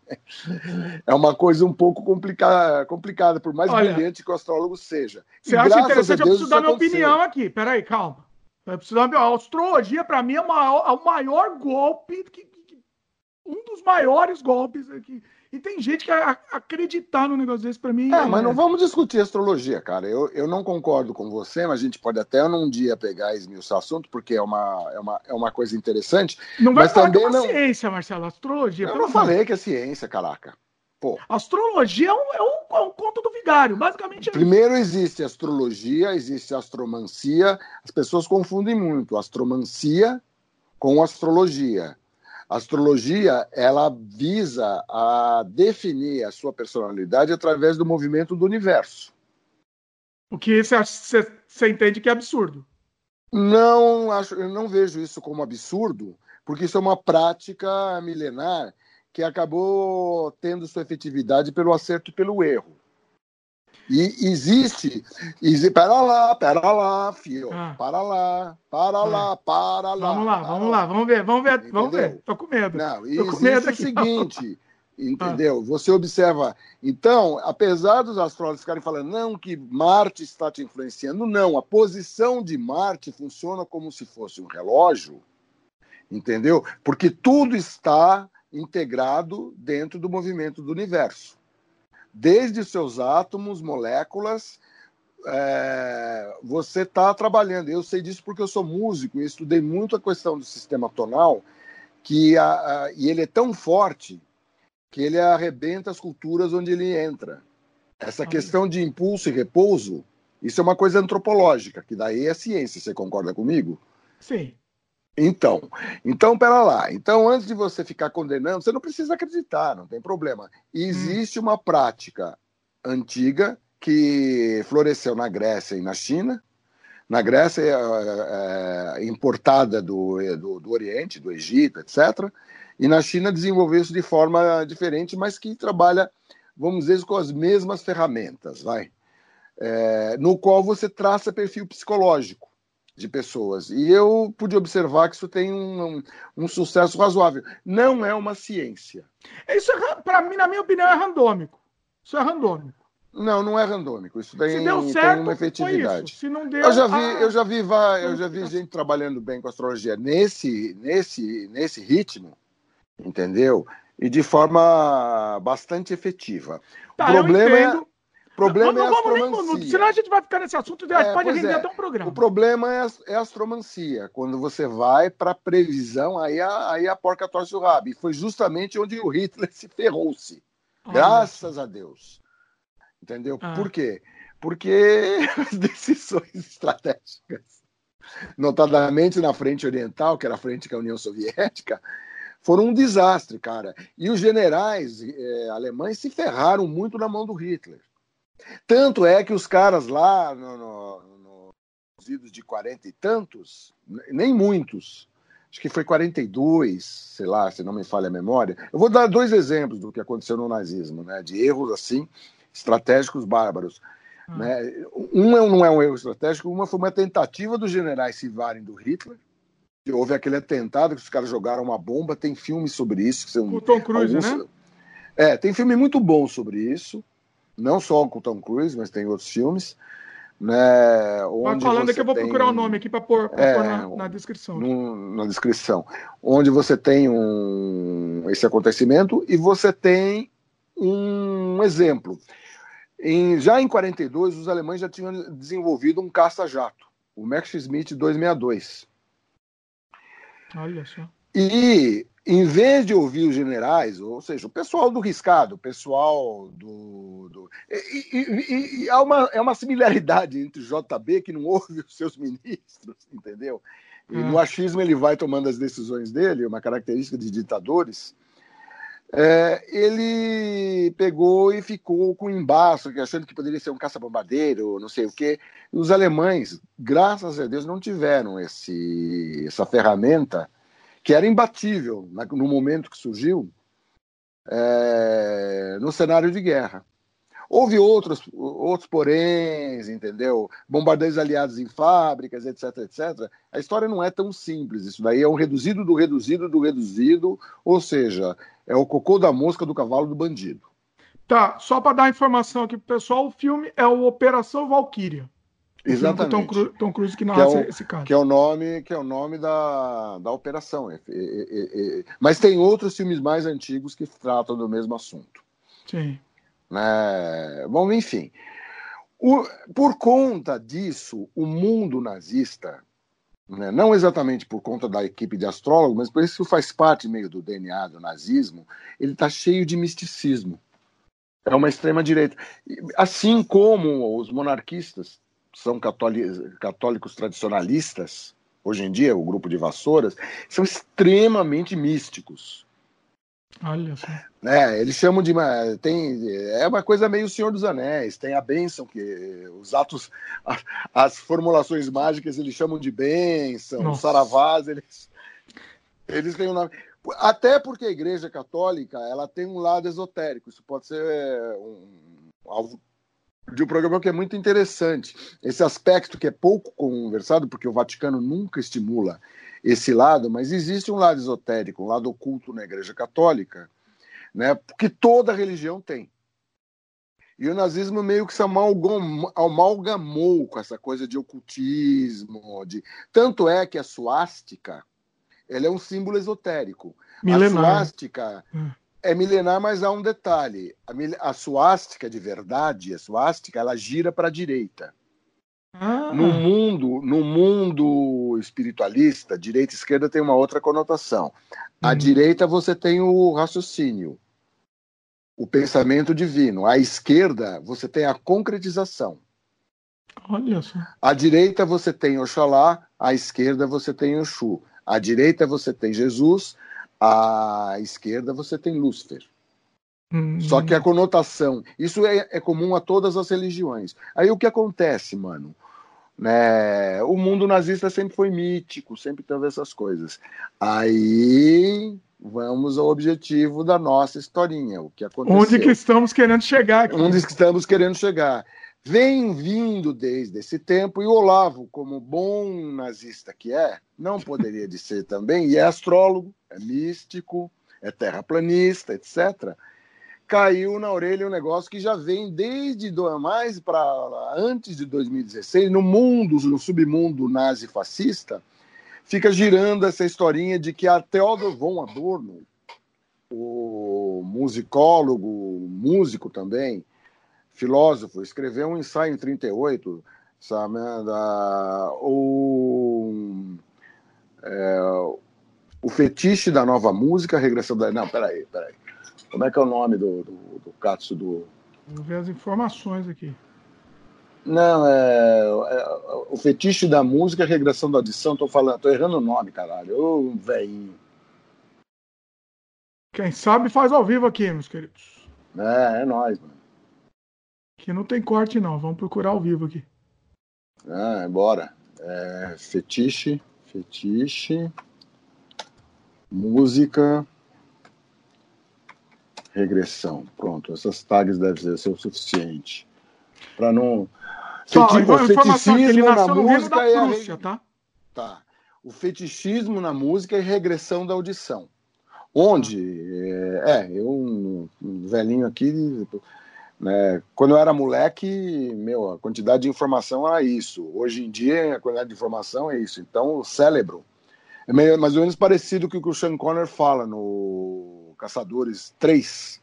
é uma coisa um pouco complicada, complicada por mais Olha, brilhante que o astrólogo seja. Você acha interessante? Deus, eu preciso dar minha opinião aqui. Peraí, calma. Eu preciso dar minha... A astrologia, para mim, é, maior, é o maior golpe, que, um dos maiores golpes aqui e tem gente que acreditar no negócio desse para mim. É, é, mas não vamos discutir astrologia, cara. Eu, eu não concordo com você, mas a gente pode até num dia pegar e esmiuçar assunto, porque é uma, é uma, é uma coisa interessante. Não vai mas falar também que é não... ciência, Marcelo. Astrologia. Eu não falei que é ciência, caraca. Pô. Astrologia é um, é, um, é um conto do vigário, basicamente. É Primeiro existe astrologia, existe astromancia. As pessoas confundem muito astromancia com astrologia. A astrologia ela visa a definir a sua personalidade através do movimento do universo. O que você, entende que é absurdo? Não, acho, eu não vejo isso como absurdo, porque isso é uma prática milenar que acabou tendo sua efetividade pelo acerto e pelo erro. E existe. existe pera lá, pera lá, filho. Ah. Para lá, para ah. lá, para lá. Vamos lá, vamos lá, vamos ver, vamos ver, vamos ver. Tô com medo. Não, Tô existe medo o seguinte. Entendeu? Ah. Você observa. Então, apesar dos astrólogos ficarem falando, não, que Marte está te influenciando, não. A posição de Marte funciona como se fosse um relógio, entendeu? Porque tudo está integrado dentro do movimento do universo desde seus átomos, moléculas, é, você está trabalhando. Eu sei disso porque eu sou músico e estudei muito a questão do sistema tonal, que a, a, e ele é tão forte que ele arrebenta as culturas onde ele entra. Essa questão de impulso e repouso, isso é uma coisa antropológica, que daí é ciência, você concorda comigo? Sim. Então, então, pera lá. Então, antes de você ficar condenando, você não precisa acreditar, não tem problema. Existe uma prática antiga que floresceu na Grécia e na China. Na Grécia, é, é, importada do, do, do, Oriente, do Egito, etc. E na China desenvolveu-se de forma diferente, mas que trabalha, vamos dizer, com as mesmas ferramentas, vai. É, no qual você traça perfil psicológico de pessoas. E eu pude observar que isso tem um, um, um sucesso razoável. Não é uma ciência. Isso, é, para mim, na minha opinião, é randômico. Isso é randômico. Não, não é randômico. Isso tem, Se deu certo, tem uma efetividade. Se não deu, eu já vi, ah, eu já vi, eu já vi gente trabalhando bem com astrologia nesse, nesse, nesse ritmo, entendeu? E de forma bastante efetiva. Tá, o problema é problema não, não é astromancia. Nem, senão a gente vai ficar nesse assunto e é, pode render é. até um programa. O problema é, é astromancia. Quando você vai para previsão, aí a, aí a porca torce o rabo. E foi justamente onde o Hitler se ferrou-se. Ah, Graças a Deus. Entendeu? Ah. Por quê? Porque as decisões estratégicas, notadamente na frente oriental, que era a frente da União Soviética, foram um desastre, cara. E os generais eh, alemães se ferraram muito na mão do Hitler. Tanto é que os caras lá, no, no, no, nos idos de 40 e tantos, nem muitos, acho que foi 42, sei lá, se não me falha a memória. Eu vou dar dois exemplos do que aconteceu no nazismo, né, de erros assim, estratégicos bárbaros. Hum. Né? Um não é um erro estratégico, uma foi uma tentativa dos generais se varem do Hitler. Houve aquele atentado que os caras jogaram uma bomba, tem filmes sobre isso. Que são o Tom Cruise, alguns... né? É, tem filme muito bom sobre isso não só com Tom Cruise, mas tem outros filmes. Né, onde falando que eu vou tem, procurar o nome aqui para pôr, é, pôr na, na, descrição. No, na descrição. Onde você tem um, esse acontecimento e você tem um exemplo. Em, já em 42, os alemães já tinham desenvolvido um caça-jato, o Messerschmitt 262. Olha só. E em vez de ouvir os generais, ou seja, o pessoal do riscado, o pessoal do. do e, e, e, há uma, é uma similaridade entre o JB, que não ouve os seus ministros, entendeu? E hum. no achismo ele vai tomando as decisões dele, uma característica de ditadores. É, ele pegou e ficou com embaço, achando que poderia ser um caça-bombardeiro, não sei o quê. Os alemães, graças a Deus, não tiveram esse, essa ferramenta que era imbatível no momento que surgiu é, no cenário de guerra. Houve outros, outros poréns, entendeu? Bombardeios aliados em fábricas, etc, etc. A história não é tão simples. Isso daí é um reduzido do reduzido do reduzido, ou seja, é o cocô da mosca do cavalo do bandido. Tá, só para dar informação aqui pro pessoal, o filme é o Operação Valkyria. Exatamente. Tom Cruise, Tom Cruise que que é o, esse caso. Que é o nome, que é o nome da, da operação. É, é, é, é, mas tem outros filmes mais antigos que tratam do mesmo assunto. Sim. Né? Bom, enfim. O, por conta disso, o mundo nazista, né, não exatamente por conta da equipe de astrólogos, mas por isso faz parte meio do DNA do nazismo, ele está cheio de misticismo. É uma extrema-direita. Assim como os monarquistas são católicos tradicionalistas, hoje em dia, o grupo de vassouras, são extremamente místicos. Olha só. É, eles chamam de. Uma, tem, é uma coisa meio Senhor dos Anéis, tem a bênção, que os atos, as, as formulações mágicas eles chamam de bênção, os saravás, eles, eles têm um nome. Até porque a Igreja Católica ela tem um lado esotérico, isso pode ser um, alvo de um programa que é muito interessante. Esse aspecto que é pouco conversado, porque o Vaticano nunca estimula esse lado, mas existe um lado esotérico, um lado oculto na Igreja Católica, né, que toda religião tem. E o nazismo meio que se amalgamou com essa coisa de ocultismo. De... Tanto é que a suástica ela é um símbolo esotérico. Milenar. A suástica hum é milenar, mas há um detalhe. A, a suástica de verdade, a suástica, ela gira para a direita. Ah. No mundo, no mundo espiritualista, direita e esquerda tem uma outra conotação. À uhum. direita você tem o raciocínio, o pensamento divino. À esquerda você tem a concretização. Olha só. À direita você tem Oxalá, à esquerda você tem Oxu. À direita você tem Jesus, à esquerda você tem Lúcifer. Hum. Só que a conotação, isso é, é, comum a todas as religiões. Aí o que acontece, mano? Né? O mundo nazista sempre foi mítico, sempre teve essas coisas. Aí vamos ao objetivo da nossa historinha, o que aconteceu. Onde que estamos querendo chegar aqui? Onde que estamos querendo chegar vem vindo desde esse tempo, e Olavo, como bom nazista que é, não poderia de ser também, e é astrólogo, é místico, é terraplanista, etc., caiu na orelha um negócio que já vem desde mais para antes de 2016, no mundo, no submundo nazi-fascista, fica girando essa historinha de que a Theodor von Adorno, o musicólogo, músico também, filósofo, escreveu um ensaio em 38, sabe, da, o, é, o fetiche da nova música, regressão da... Não, peraí, peraí. Como é que é o nome do, do, do Katsu do... Vou ver as informações aqui. Não, é, é, o fetiche da música, regressão da audição, tô falando, tô errando o nome, caralho. Ô, velhinho. Quem sabe faz ao vivo aqui, meus queridos. É, é nóis, mano. Que não tem corte, não. Vamos procurar ao vivo aqui. Ah, bora. É, fetiche, fetiche, música, regressão. Pronto, essas tags devem ser o suficiente. Para não. Só, Feti... o fetichismo na música Prússia, é a... tá? Tá. O fetichismo na música e regressão da audição. Onde, é, eu, um velhinho aqui, né? Quando eu era moleque, meu, a quantidade de informação era isso. Hoje em dia, a quantidade de informação é isso. Então, o cérebro é meio, mais ou menos parecido com o que o Sean Conner fala no Caçadores 3.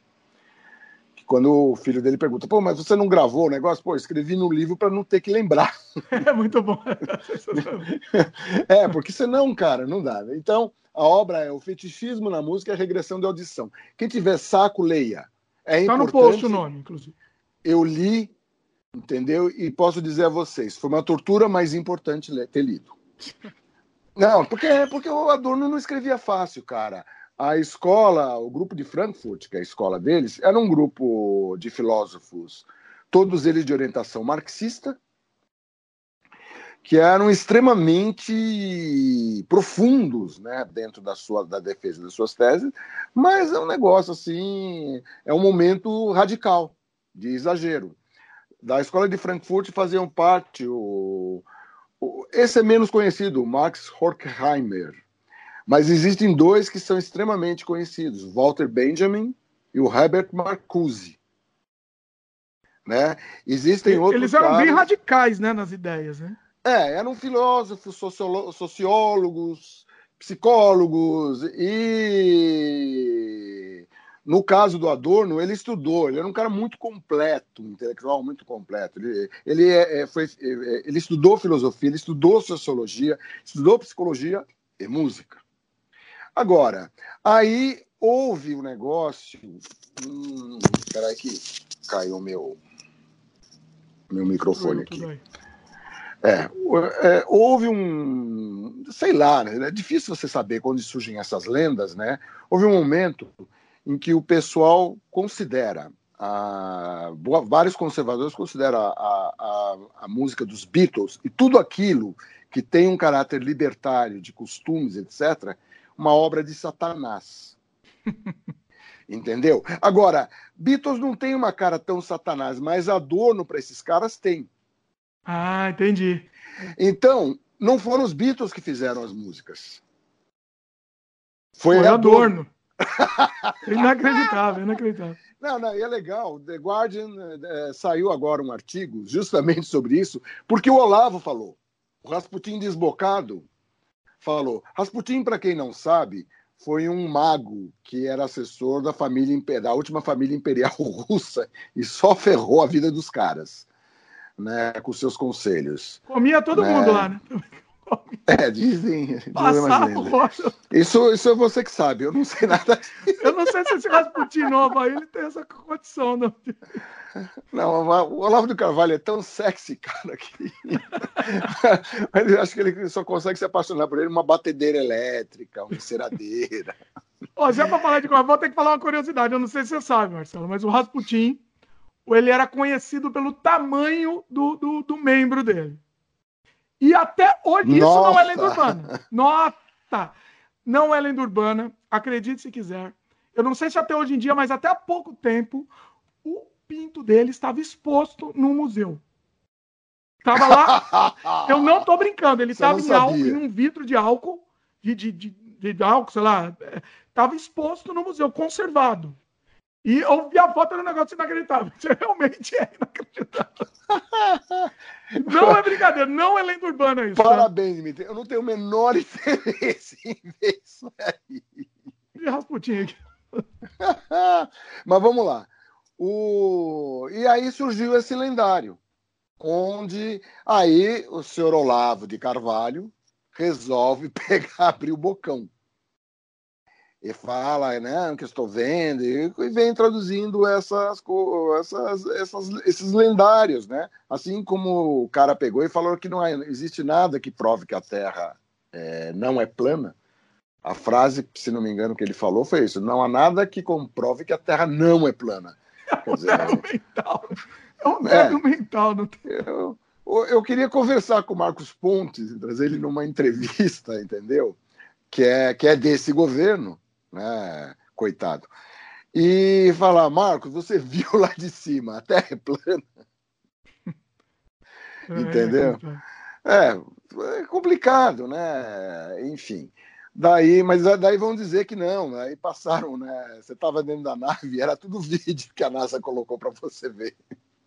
Que quando o filho dele pergunta, pô, mas você não gravou o negócio? Pô, escrevi no livro para não ter que lembrar. É muito bom. é, porque senão, cara, não dá. Então, a obra é o fetichismo na música e a regressão de audição. Quem tiver saco, leia. É tá no post o nome, inclusive. Eu li, entendeu? E posso dizer a vocês, foi uma tortura mais importante ter lido. Não, porque, porque o Adorno não escrevia fácil, cara. A escola, o grupo de Frankfurt, que é a escola deles, era um grupo de filósofos, todos eles de orientação marxista, que eram extremamente profundos né, dentro da, sua, da defesa das suas teses, mas é um negócio assim, é um momento radical. de exagero. Da escola de Frankfurt faziam parte o, o esse é menos conhecido, Max Horkheimer. Mas existem dois que são extremamente conhecidos, Walter Benjamin e o Herbert Marcuse. Né? Existem Eles outros Eles eram caras... bem radicais né, nas ideias, né? É, eram filósofos, sociólogos, psicólogos e no caso do Adorno, ele estudou, ele era um cara muito completo, intelectual muito completo. Ele, ele, é, é foi, é, ele estudou filosofia, ele estudou sociologia, estudou psicologia e música. Agora, aí houve um negócio. Hum, peraí que caiu o meu, meu microfone aqui. É, é, houve um, sei lá, né? é difícil você saber quando surgem essas lendas, né? Houve um momento em que o pessoal considera, a, vários conservadores consideram a, a, a, música dos Beatles e tudo aquilo que tem um caráter libertário, de costumes, etc., uma obra de Satanás. Entendeu? Agora, Beatles não tem uma cara tão Satanás, mas Adorno para esses caras tem. Ah, entendi. Então, não foram os Beatles que fizeram as músicas. Foi, Foi Adorno. inacreditável, inacreditável. Não, não, e é legal. The Guardian é, saiu agora um artigo justamente sobre isso, porque o Olavo falou. O Rasputin desbocado falou. Rasputin, para quem não sabe, foi um mago que era assessor da família da última família imperial russa e só ferrou a vida dos caras né, com seus conselhos. Comia todo né? mundo lá, né? É, dizem. isso, isso é você que sabe, eu não sei nada. eu não sei se esse Rasputin novo aí ele tem essa condição, não. Não, o Olavo do Carvalho é tão sexy, cara, que. Mas eu acho que ele só consegue se apaixonar por ele uma batedeira elétrica, uma enceradeira. Ó, já para falar de vou ter que falar uma curiosidade. Eu não sei se você sabe, Marcelo, mas o Rasputin ele era conhecido pelo tamanho do, do, do membro dele. E até hoje, Nossa. isso não é lenda urbana. Nota! Não é lenda urbana, acredite se quiser. Eu não sei se até hoje em dia, mas até há pouco tempo, o pinto dele estava exposto no museu. Tava lá. eu não estou brincando, ele estava em, álcool, em um vidro de álcool, de, de, de, de álcool, sei lá. Estava é, exposto no museu, conservado. E eu vi a foto era um negócio inacreditável. Isso realmente é inacreditável. não é brincadeira, não é lenda urbana isso. Tá? Parabéns, Dimitri. Eu não tenho o menor interesse em ver isso aí. E Rasputin aqui. Mas vamos lá. O... E aí surgiu esse lendário, onde aí o senhor Olavo de Carvalho resolve pegar, abrir o bocão e fala, né, que estou vendo, e, vem traduzindo essas, essas, essas, esses lendários, né? Assim como o cara pegou e falou que não existe nada que prove que a Terra é, não é plana. A frase, se não me engano, que ele falou foi isso: não há nada que comprove que a Terra não é plana. É um dizer, mental. É um é, mental. Não tem... eu, eu queria conversar com o Marcos Pontes, trazer ele numa entrevista, entendeu? Que é, que é desse governo né? Coitado. E falar, Marcos, você viu lá de cima, a Terra é plana. É, Entendeu? É, é complicado, né? Enfim. Daí, mas daí vão dizer que não, aí passaram, né? Você estava dentro da nave, era tudo vídeo que a NASA colocou para você ver.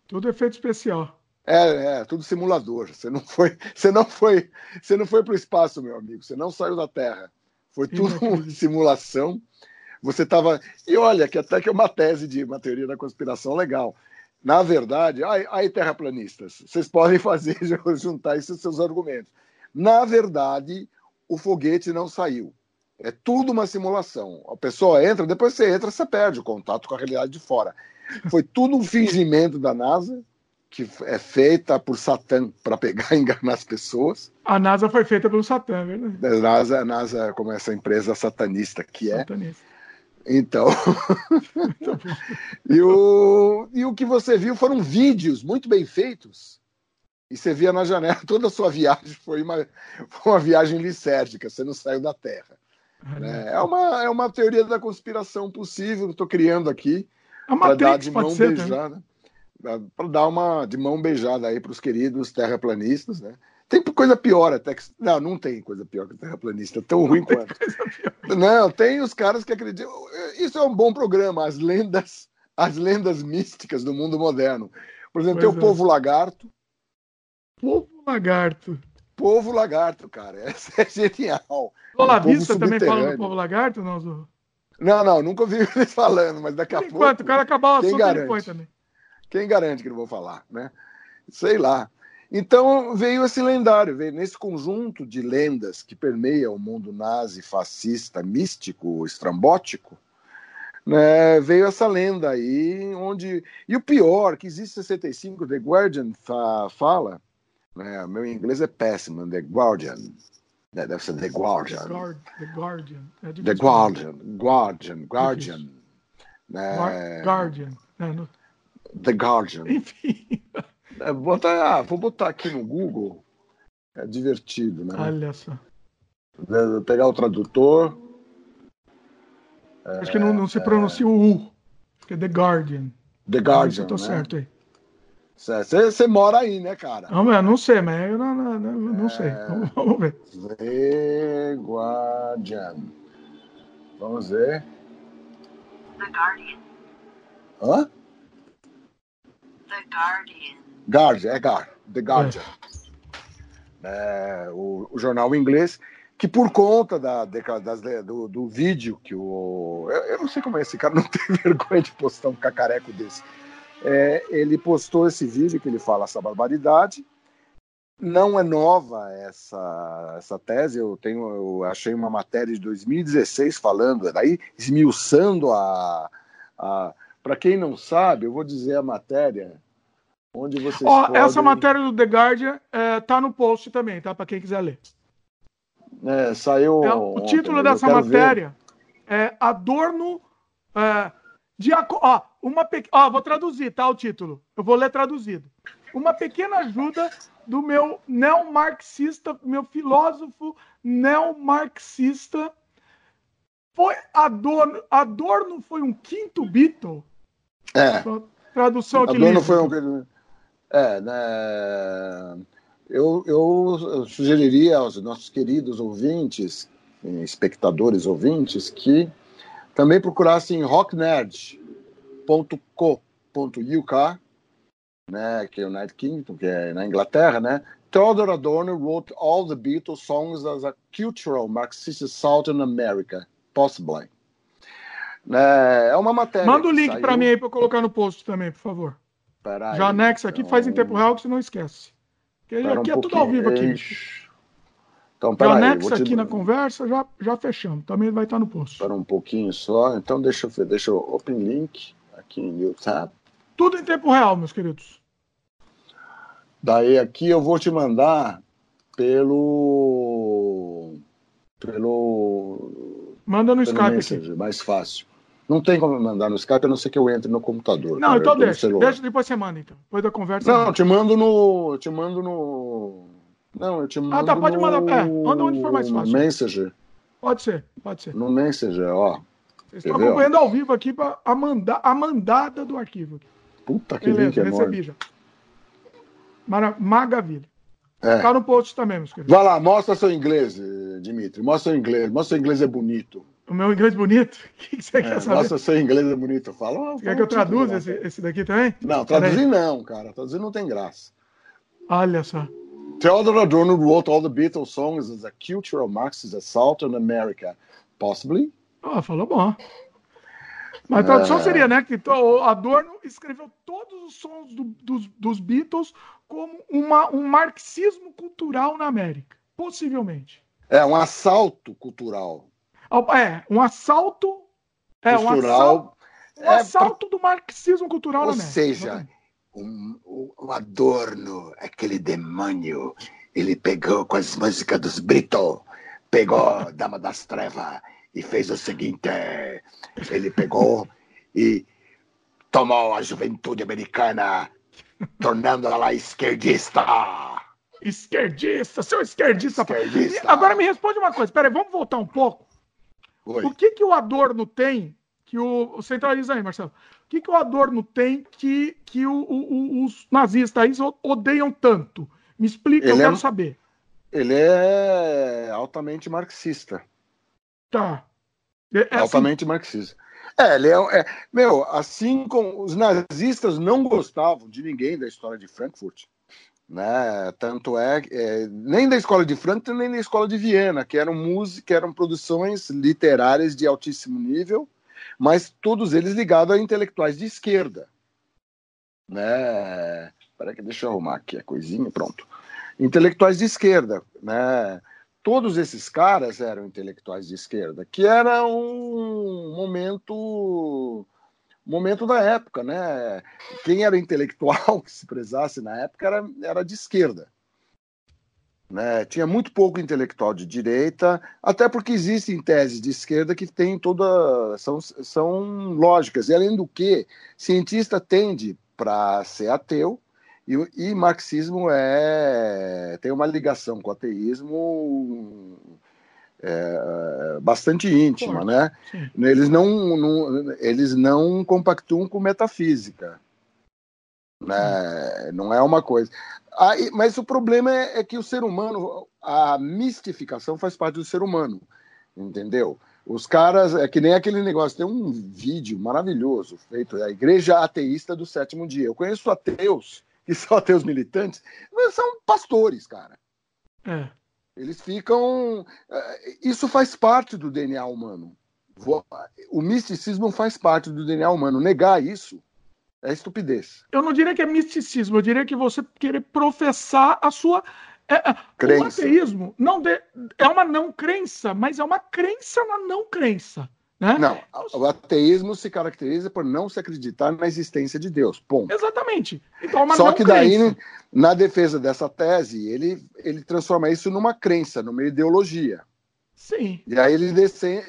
Tudo efeito especial. É, é, tudo simulador. Você não foi, você não foi, você não foi para o espaço, meu amigo. Você não saiu da Terra. Foi tudo uma simulação. Você estava. E olha, que até que é uma tese de uma teoria da conspiração legal. Na verdade, aí, aí terraplanistas, vocês podem fazer, juntar esses seus argumentos. Na verdade, o foguete não saiu. É tudo uma simulação. A pessoa entra, depois você entra, você perde o contato com a realidade de fora. Foi tudo um fingimento da NASA que é feita por Satã para pegar e enganar as pessoas. A NASA foi feita pelo Satã, é verdade? A NASA, a NASA, como essa empresa satanista que é. Satanista. Então. e, o, e o que você viu foram vídeos muito bem feitos. E você via na janela, toda a sua viagem foi uma, foi uma viagem licérgica, você não saiu da Terra. Né? É, uma, é uma teoria da conspiração possível que estou criando aqui. A Matrix pode ser, beijada. Para dar uma de mão beijada aí para os queridos terraplanistas, né? Tem coisa pior até que. Não, não tem coisa pior que o terraplanista, tão ruim quanto. Não, tem os caras que acreditam. Isso é um bom programa, as lendas, as lendas místicas do mundo moderno. Por exemplo, pois tem o é. povo lagarto. Povo lagarto. Povo lagarto, cara. Essa é genial. É Vista também fala do povo lagarto, não, Não, não, nunca ouvi eles falando, mas daqui a pouco. Enquanto o cara acabar o assunto, garante? ele põe também. Quem garante que não vou falar, né? Sei lá. Então veio esse lendário, veio nesse conjunto de lendas que permeia o mundo nazi, fascista, místico, estrambótico, né, veio essa lenda aí, onde. E o pior, que existe 65, The Guardian fa fala, né, meu inglês é péssimo, The Guardian. Né, deve ser The Guardian. The Guardian. É The Guardian. Guardian. Guardian. Né, Guardian. É, The Guardian. Enfim. É, botar, ah, vou botar aqui no Google. É divertido, né? Olha só. Vou pegar o tradutor. Acho que não, não se pronuncia o U. Acho que é The Guardian. The Guardian. Eu tô né? certo aí. Você mora aí, né, cara? Não, eu não sei, mas eu não, não, não, não é... sei. Vamos, vamos, ver. The Guardian. Vamos ver. The Guardian. Hã? The Guardian. Guardian, é Gar, The Guardian. É. É, o, o, jornal inglês, que por conta da, das, do, do, vídeo que o. Eu, eu, não sei como é esse cara, não tem vergonha de postar um cacareco desse. É, ele postou esse vídeo que ele fala essa barbaridade. Não é nova essa, essa tese, eu tenho eu achei uma matéria de 2016 falando, daí esmiuçando a, a para quem não sabe, eu vou dizer a matéria onde vocês Ó, podem... Essa matéria do The Guardian é, tá no post também, tá? Para quem quiser ler. É, saiu. É, o ontem, título dessa matéria ver. é Adorno. É, de, ó, uma pe... ó, vou traduzir, tá? O título. Eu vou ler traduzido. Uma pequena ajuda do meu neomarxista, meu filósofo neomarxista. Foi Adorno, Adorno foi um quinto Beatle? É. Tradução aqui. Adorno foi um. É, né? Eu, eu sugeriria aos nossos queridos ouvintes, espectadores ouvintes, que também procurassem rocknerd.co.uk, né, que é o United Kingdom, que é na Inglaterra, né? Theodore Adorno wrote all the Beatles songs as a cultural Marxist Southern America, possibly. É, é uma matéria. Manda o link para mim aí para colocar no post também, por favor. Pera Já anexa aqui, então... faz em tempo real que você não esquece. Porque aqui um é tudo ao vivo aqui. Então, já anexa aqui na conversa, já, já fechamos. Também vai estar no post. Espera um pouquinho só. Então, deixa eu ver. Deixa eu open link aqui em New Tab. Tudo em tempo real, meus queridos. Daí aqui eu vou te mandar pelo. Pelo. Manda no pelo Skype. Messenger, aqui. mais fácil. Não tem como mandar no Skype, a não ser que eu entre no computador. Não, então deixa. Deixa depois você manda, então. Depois da conversa. Não, eu te mando no. Te mando no. Não, eu te mando. Ah, tá, pode no... mandar. É, manda onde for mais fácil. No Messenger. Pode ser, pode ser. No Messenger, ó. Vocês estão acompanhando ao vivo aqui pra a, manda... a mandada do arquivo. Puta que Beleza, link recebi já. Mara... Maravilha. É. Tá no post também, meus queridos. Vai lá, mostra seu inglês, Dimitri. Mostra seu inglês. Mostra seu inglês é bonito. O meu inglês bonito? O que, você é, quer saber? Nossa, seu inglês é bonito. Fala. Quer que eu traduza esse, esse, daqui também? Não, traduzir não, cara. Traduzir não tem graça. Olha só. Theodore Adorno wrote all the Beatles songs as a cultural Marxist assault on America. Possibly? Ah, falou bom. Mas a tradução é... seria, né? Que o Adorno escreveu todos os sons do, dos, dos Beatles como uma, um marxismo cultural na América. Possivelmente. É, um assalto cultural. É, um assalto. É, um assalto, um é, assalto do marxismo cultural Ou seja, um, o Adorno, aquele demônio, ele pegou com as músicas dos Brito, pegou Dama das Trevas e fez o seguinte: ele pegou e tomou a juventude americana, tornando ela esquerdista. Esquerdista, seu esquerdista. esquerdista. Agora me responde uma coisa, peraí, vamos voltar um pouco. Oi. O que, que o Adorno tem que o. Centraliza aí, Marcelo. O que, que o Adorno tem que, que o, o, os nazistas aí odeiam tanto? Me explica, ele eu quero é, saber. Ele é altamente marxista. Tá. É, é assim altamente assim... marxista. É, ele é, é, Meu, assim como os nazistas não gostavam de ninguém da história de Frankfurt, né? Tanto é, é, nem da escola de Frankfurt nem da escola de Viena, que eram música, eram produções literárias de altíssimo nível, mas todos eles ligados a intelectuais de esquerda, né? Peraí que deixa eu arrumar aqui a coisinha, pronto. Intelectuais de esquerda, né? Todos esses caras eram intelectuais de esquerda, que era um momento momento da época, né? Quem era intelectual que se prezasse na época era, era de esquerda. Né? Tinha muito pouco intelectual de direita, até porque existem teses de esquerda que têm toda. são, são lógicas. E além do que, cientista tende para ser ateu, e, e marxismo é tem uma ligação com o ateísmo é, bastante íntima, né? Sim. Eles não, não, eles não compactuam com metafísica, né? Não é uma coisa. Aí, mas o problema é, é, que o ser humano, a mistificação faz parte do ser humano, entendeu? Os caras, é que nem aquele negócio, tem um vídeo maravilhoso feito, a Igreja Ateísta do Sétimo Dia. Eu conheço ateus, que são ateus militantes, mas são pastores, cara. É. Eles ficam. Eh, isso faz parte do DNA humano. O misticismo faz parte do DNA humano. Negar isso é estupidez. Eu não diria que é misticismo, eu diria que você querer professar a sua. É, é o ateísmo não de, é uma não crença, mas é uma crença na não crença. Né? Não, o ateísmo se caracteriza por não se acreditar na existência de Deus. Ponto. Exatamente. Então, Só que daí, crença. na defesa dessa tese, ele, ele transforma isso numa crença, numa ideologia. Sim. E aí ele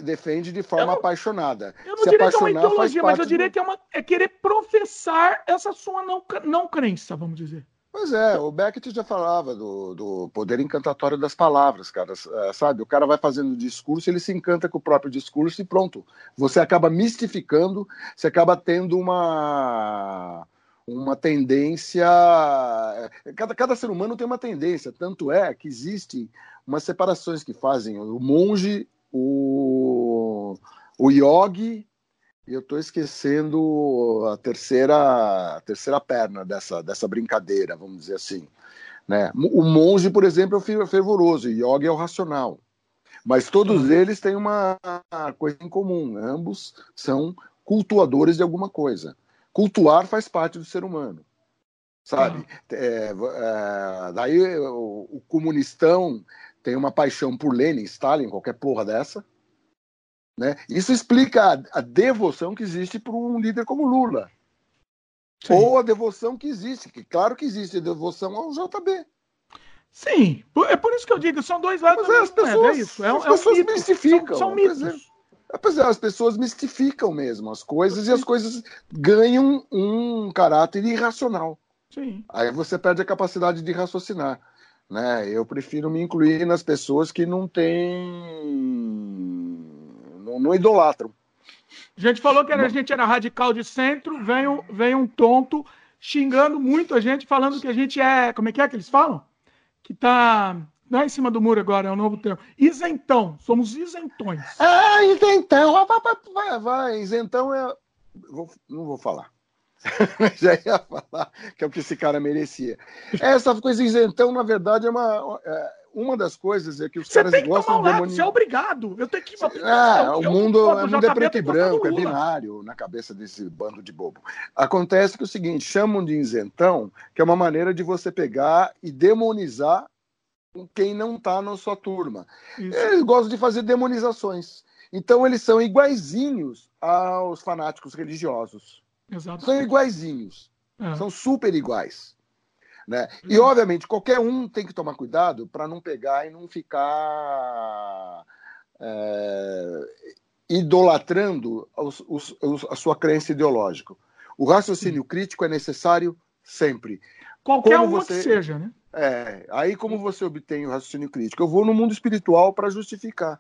defende de forma não, apaixonada. Eu não se diria que é uma ideologia, mas eu diria do... que é, uma, é querer professar essa sua não, não crença, vamos dizer. Pois é, o Beckett já falava do, do poder encantatório das palavras, cara. É, sabe, o cara vai fazendo discurso, ele se encanta com o próprio discurso e pronto. Você acaba mistificando, você acaba tendo uma uma tendência. É, cada, cada ser humano tem uma tendência, tanto é que existem umas separações que fazem o monge, o, o yogi e eu estou esquecendo a terceira, a terceira perna dessa, dessa brincadeira, vamos dizer assim. Né? O monge, por exemplo, é o fervoroso, o yoga é o racional. Mas todos uhum. eles têm uma coisa em comum: ambos são cultuadores de alguma coisa. Cultuar faz parte do ser humano. Sabe? Uhum. É, é, daí o, o comunistão tem uma paixão por Lenin, Stalin, qualquer porra dessa né? Isso explica a, a devoção que existe por um líder como Lula. Sim. Ou a devoção que existe, que claro que existe a devoção ao JB. Sim, é por isso que eu digo, são dois lados Mas é, as pessoas, é isso. É, as é pessoas um mistificam. São, são mitos. É, as pessoas mistificam mesmo as coisas Sim. e as coisas ganham um caráter irracional. Sim. Aí você perde a capacidade de raciocinar. Né? Eu prefiro me incluir nas pessoas que não têm não, não idolatram. A gente falou que a gente era radical de centro, vem, um, vem um tonto xingando muito a gente, falando que a gente é. Como é que é que eles falam? Que tá. Não é em cima do muro agora, é um novo termo. Isentão, somos isentões. Ah, isentão, vai, vai, vai, isentão é. Vou, não vou falar. Já ia falar que é o que esse cara merecia. Essa coisa isentão, na verdade, é uma. É, uma das coisas é que os você caras gostam de demonizar. Você é obrigado. Eu tenho que. É, o mundo, o mundo é preto e branco, é binário na cabeça desse bando de bobo. Acontece que é o seguinte: chamam de isentão, que é uma maneira de você pegar e demonizar quem não está na sua turma. Isso. Eles gostam de fazer demonizações. Então eles são iguaizinhos aos fanáticos religiosos. Exato. São iguaizinhos. É. São super iguais. Né? E, uhum. obviamente, qualquer um tem que tomar cuidado para não pegar e não ficar é, idolatrando os, os, os, a sua crença ideológica. O raciocínio Sim. crítico é necessário sempre. Qualquer como um você, que seja, né? É, aí como você obtém o raciocínio crítico? Eu vou no mundo espiritual para justificar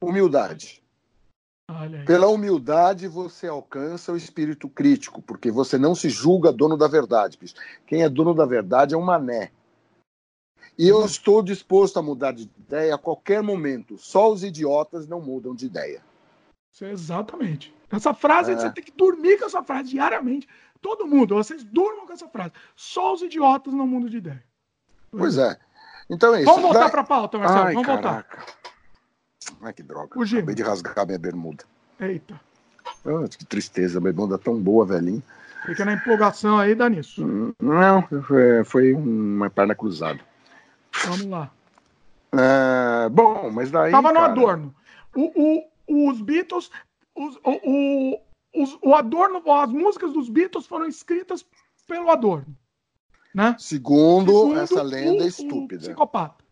humildade. Pela humildade você alcança o espírito crítico, porque você não se julga dono da verdade. bicho. Quem é dono da verdade é um mané. E eu estou disposto a mudar de ideia a qualquer momento. Só os idiotas não mudam de ideia. É exatamente. Essa frase, É. você tem que dormir com essa frase diariamente. Todo mundo, vocês durmam com essa frase. Só os idiotas não mudam de ideia. Pois é. Então é isso. Vamos voltar para a pauta, Marcelo. Ai, Vamos voltar. Ai, que droga. Fugimos. Acabei de rasgar minha bermuda. Eita. Ah, que tristeza, minha bermuda tão boa, velhinho. Fica na empolgação aí, dá nisso. Hum, Não, foi- uma perna cruzada. Vamos lá. É, bom, mas daí. Tava no cara, Adorno. O, o- os Beatles, os- o, o, os- o Adorno, as músicas dos Beatles foram escritas pelo Adorno. Né? Segundo, Segundo essa lenda o- o estúpida. psicopata.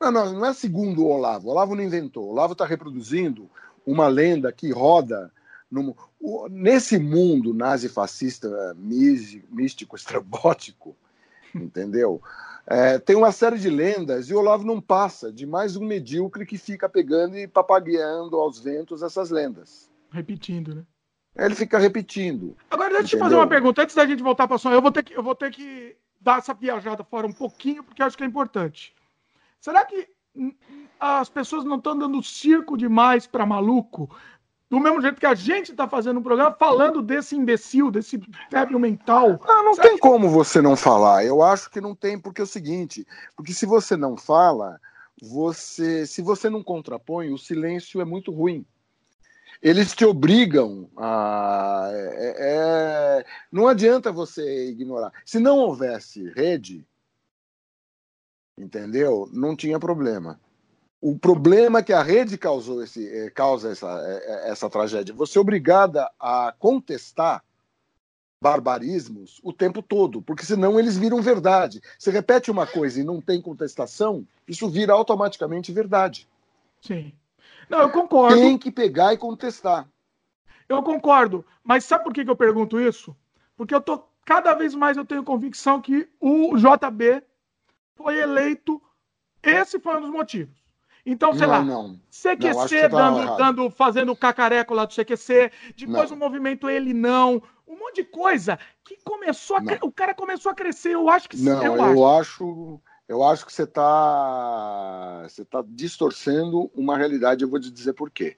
Não, não, não é segundo o Olavo. O Olavo não inventou. O Olavo está reproduzindo uma lenda que roda no- o- nesse mundo nazi-fascista mí- místico, estrambótico, entendeu? É, tem uma série de lendas e o Olavo não passa de mais um medíocre que fica pegando e papagueando aos ventos essas lendas. Repetindo, né? Ele fica repetindo. Agora, deixa eu te fazer uma pergunta. Antes da gente voltar para som, eu vou ter que, eu vou ter que dar essa viajada fora um pouquinho, porque acho que é importante. Será que as pessoas não estão dando circo demais para maluco? Do mesmo jeito que a gente está fazendo um programa falando desse imbecil, desse débil mental. Ah, não Será tem como você não falar. Eu acho que não tem, porque é o seguinte: porque se você não fala, você, se você não contrapõe, o silêncio é muito ruim. Eles te obrigam a. é- é- não adianta você ignorar. Se não houvesse rede, entendeu? Não tinha problema. O problema é que a rede causou esse, eh, causa essa, eh, eh, essa tragédia. Você é obrigada a contestar barbarismos o tempo todo, porque senão eles viram verdade. Você repete uma coisa e não tem contestação, isso vira automaticamente verdade. Sim. Não, eu concordo. Tem que pegar e contestar. Eu concordo. Mas sabe por que, que eu pergunto isso? Porque eu tô. Cada vez mais eu tenho convicção que o JB foi eleito. Esse foi um dos motivos. Então, sei não, lá, não. Não, CQC que você tá dando, dando, fazendo o cacareco lá do CQC, depois Não. o movimento Ele Não, um monte de coisa que começou a. Não. cre- O cara começou a crescer. Eu acho que sim. Não, eu, eu, acho. acho. eu acho que você está você tá distorcendo uma realidade. Eu vou te dizer por quê.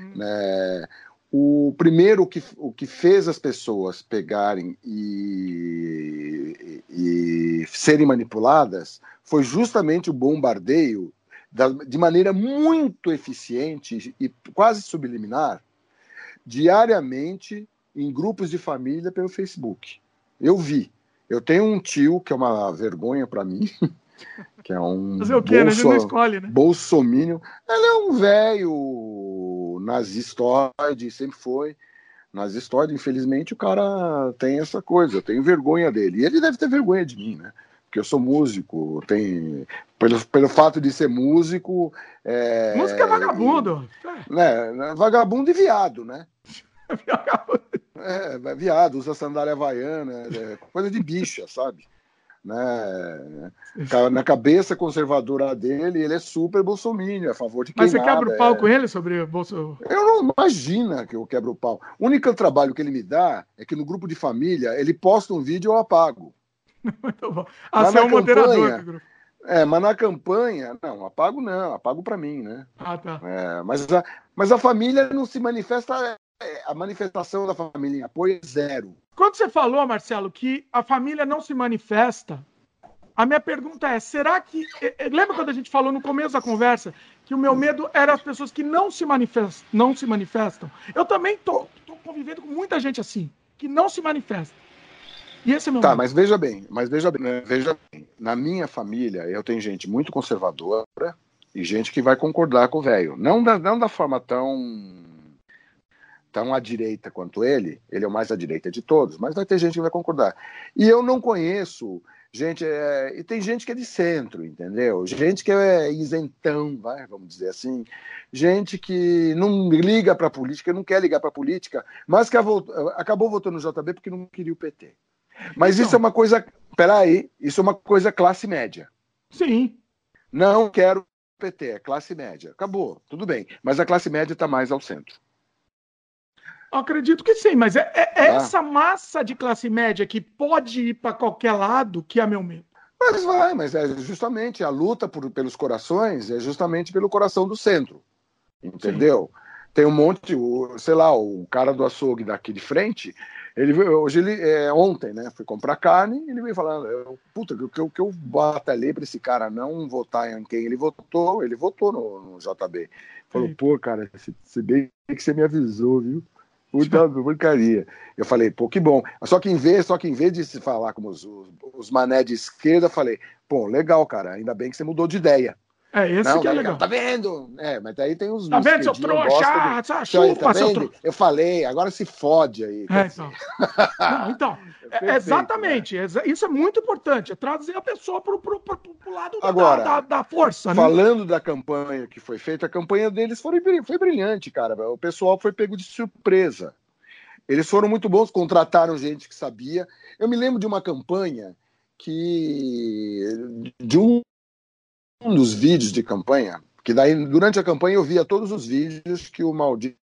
Hum. Né, o primeiro que, o que fez as pessoas pegarem e, e serem manipuladas foi justamente o bombardeio da- de maneira muito eficiente e quase subliminar diariamente em grupos de família pelo Facebook. Eu vi. Eu tenho um tio que é uma vergonha para mim, que é um Fazer o quê? né? A gente não bolso, escolhe, né? bolsominion. Ele é um velho nazistoide, sempre foi nazistoide. Infelizmente, o cara tem essa coisa. Eu tenho vergonha dele. E ele deve ter vergonha de mim, né? Porque eu sou músico. Tem... Pelo, pelo fato de ser músico. É... Música é vagabundo. Né? Vagabundo e viado, né? É, viado, usa sandália havaiana, é coisa de bicha, sabe? Né? Na cabeça conservadora dele, ele é super bolsominion, a favor de Mas você quebra o pau é. com ele sobre o bolso. Eu não imagina que eu quebro o pau. O único trabalho que ele me dá é que no grupo de família ele posta um vídeo e eu apago. Muito bom. Ah, você é na o moderador campanha- do grupo. É, mas na campanha, não, apago não, apago para mim, né? Ah, tá. É, mas, a, mas a família não se manifesta, é, a manifestação da família em apoio é zero. Quando você falou, Marcelo, que a família não se manifesta, a minha pergunta é: será que. eh, eh, Lembra quando a gente falou no começo da conversa que o meu medo era as pessoas que não se manifestam? Não se manifestam? Eu também tô, tô convivendo com muita gente assim, que não se manifesta. E esse é meu Tá, medo. mas veja bem, mas veja bem, né, veja bem. Na minha família, eu tenho gente muito conservadora e gente que vai concordar com o velho. Não da, não da forma tão tão à direita quanto ele, ele é o mais à direita de todos, mas vai ter gente que vai concordar. E eu não conheço gente, é, e tem gente que é de centro, entendeu? Gente que é isentão, vai, vamos dizer assim. Gente que não liga para política, não quer ligar para política, mas que acabou votando no JB porque não queria o PT. Mas Então. isso é uma coisa. Peraí, isso é uma coisa classe média. Sim. Não quero PT, é classe média. Acabou, tudo bem. Mas a classe média está mais ao centro. Acredito que sim, mas é, é tá. essa massa de classe média que pode ir para qualquer lado que é meu medo. Mas vai, mas é justamente a luta por, pelos corações é justamente pelo coração do centro. Entendeu? Sim. Tem um monte, o, sei lá, o cara do açougue daqui de frente, ele hoje ele é, ontem, né? Fui comprar carne, ele veio falando, eu, puta, que eu, que eu batalhei para esse cara não votar em quem ele votou, ele votou no, no JB. Falou, pô, cara, se, se bem que você me avisou, viu? Puta porcaria. Eu falei, pô, que bom. Só que em vez, só que em vez de se falar como os, os, mané de esquerda, falei, pô, legal, cara, ainda bem que você mudou de ideia. É, esse não, que é legal. Tá vendo? É, mas daí tem os. Tá vendo, seu trouxa? De... Chupa, tá seu trouxa. Eu falei, agora se fode aí. É, então. não, então é, perfeito, exatamente. Né? Isso é muito importante. É trazer a pessoa pro, pro, pro, pro lado agora, da, da, da força. Né? Falando da campanha que foi feita, a campanha deles foi, foi brilhante, cara. O pessoal foi pego de surpresa. Eles foram muito bons, contrataram gente que sabia. Eu me lembro de uma campanha que. de um um dos vídeos de campanha, que daí durante a campanha eu via todos os vídeos que o maldito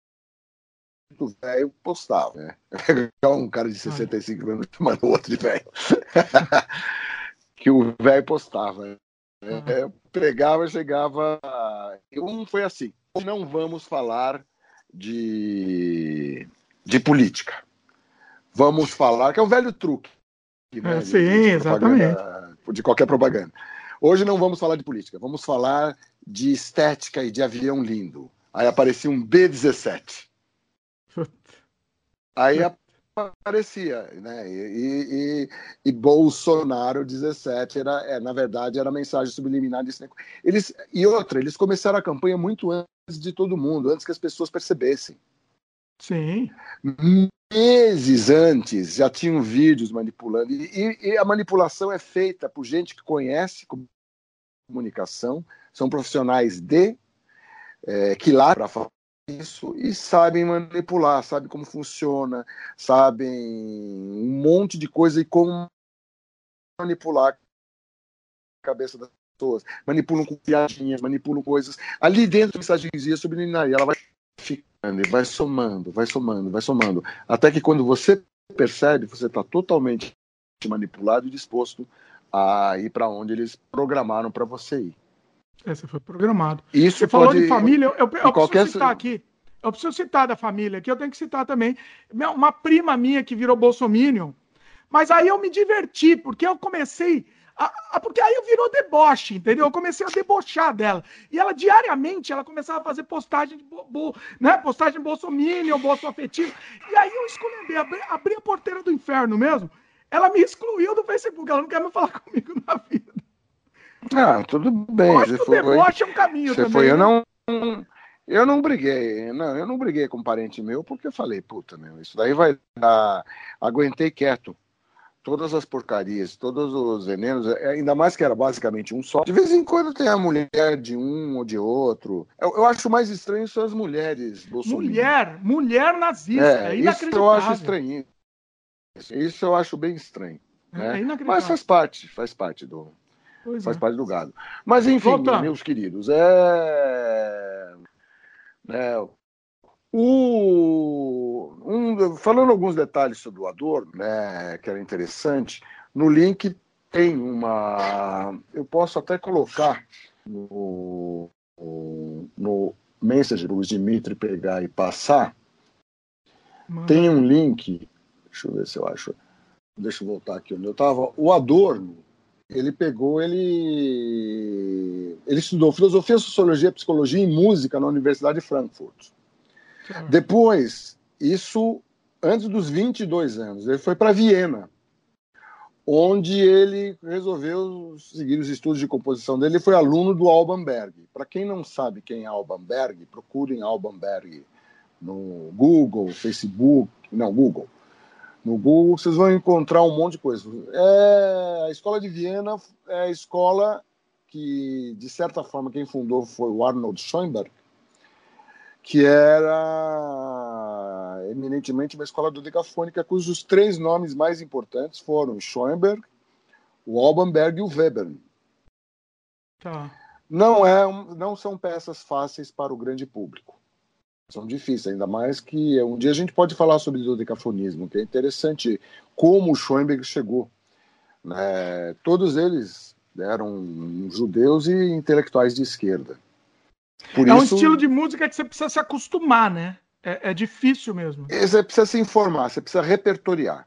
velho postava. Né? um cara de 65 anos chamando outro de velho. que o velho postava. Né? É, pregava, chegava. Um foi assim: não vamos falar de, de política. Vamos falar, que é o velho truque. Né? É, sim, de exatamente. De qualquer propaganda. Hoje não vamos falar de política, vamos falar de estética e de avião lindo. Aí aparecia um B-17. Aí aparecia, né? E, e, e, Bolsonaro 17 era, é, na verdade, era a mensagem subliminar desse eles E outra, eles começaram a campanha muito antes de todo mundo, antes que as pessoas percebessem. Sim. Meses antes já tinham vídeos manipulando. E, e, a manipulação é feita por gente que conhece comunicação, são profissionais de é, que lá para falar isso e sabem manipular, sabem como funciona, sabem um monte de coisa e como manipular a cabeça das pessoas. Manipulam com piadinhas, manipulam coisas. Ali dentro, mensagenzinha subliminar, e ela vai ficando, vai somando, vai somando, vai somando. Até que quando você percebe, você está totalmente manipulado e disposto a ir para onde eles programaram para você ir. É, você foi programado. Isso você falou de família, eu, eu, eu qualquer... preciso citar aqui. Eu preciso citar da família aqui, eu tenho que citar também. Uma prima minha que virou bolsominion. Mas aí eu me diverti, porque eu comecei. A, a, porque aí eu virou deboche, entendeu? Eu comecei a debochar dela. E ela diariamente ela começava a fazer postagem de bo, bo, né? postagem bolsominion, bolso afetivo. E aí eu escolhi abri, abri a porteira do inferno mesmo. Ela me excluiu do Facebook, ela não quer mais falar comigo na vida. Ah, tudo bem. Eu acho que foi, o deboche é um caminho você também. Foi, eu né? não. Eu não briguei, não, eu não briguei com um parente meu porque eu falei, puta, meu, isso daí vai dar. Aguentei quieto. Todas as porcarias, todos os venenos, é, ainda mais que era basicamente um só. De vez em quando tem a mulher de um ou de outro. Eu, eu acho mais estranho são as mulheres Mulher, mulher nazista, é, é Isso eu acho estranho. Isso eu acho bem estranho. É né? É Mas faz parte, faz parte do. Pois faz é. parte do gado. Mas enfim, Voltando. meus queridos, é. é o, um, falando alguns detalhes sobre o Adorno, né, que era interessante, no link tem uma. Eu posso até colocar no, no Messenger, o Dimitri pegar e passar. Mano. Tem um link Deixa eu ver se eu acho. Deixa eu voltar aqui onde eu estava. O Adorno, ele pegou, ele, ele estudou filosofia, sociologia, psicologia e música na Universidade de Frankfurt. Depois, isso antes dos 22 anos, ele foi para Viena, onde ele resolveu seguir os estudos de composição dele. Ele foi aluno do Alban Berg. Para quem não sabe quem é Alban Berg, procurem Alban Berg no Google, Facebook, não, Google no Google, vocês vão encontrar um monte de coisa. É, a Escola de Viena é a escola que, de certa forma, quem fundou foi o Arnold Schoenberg, que era eminentemente uma escola dodecafônica cujos três nomes mais importantes foram Schoenberg, o Alban Berg e o Weber. Tá. não, é, não são peças fáceis para o grande público. São difíceis, ainda mais que um dia a gente pode falar sobre o dodecafonismo, que é interessante como o Schoenberg chegou. Né? Todos eles eram judeus e intelectuais de esquerda. Por é isso, um estilo de música que você precisa se acostumar, né? É, é difícil mesmo. Você precisa se informar, você precisa repertoriar.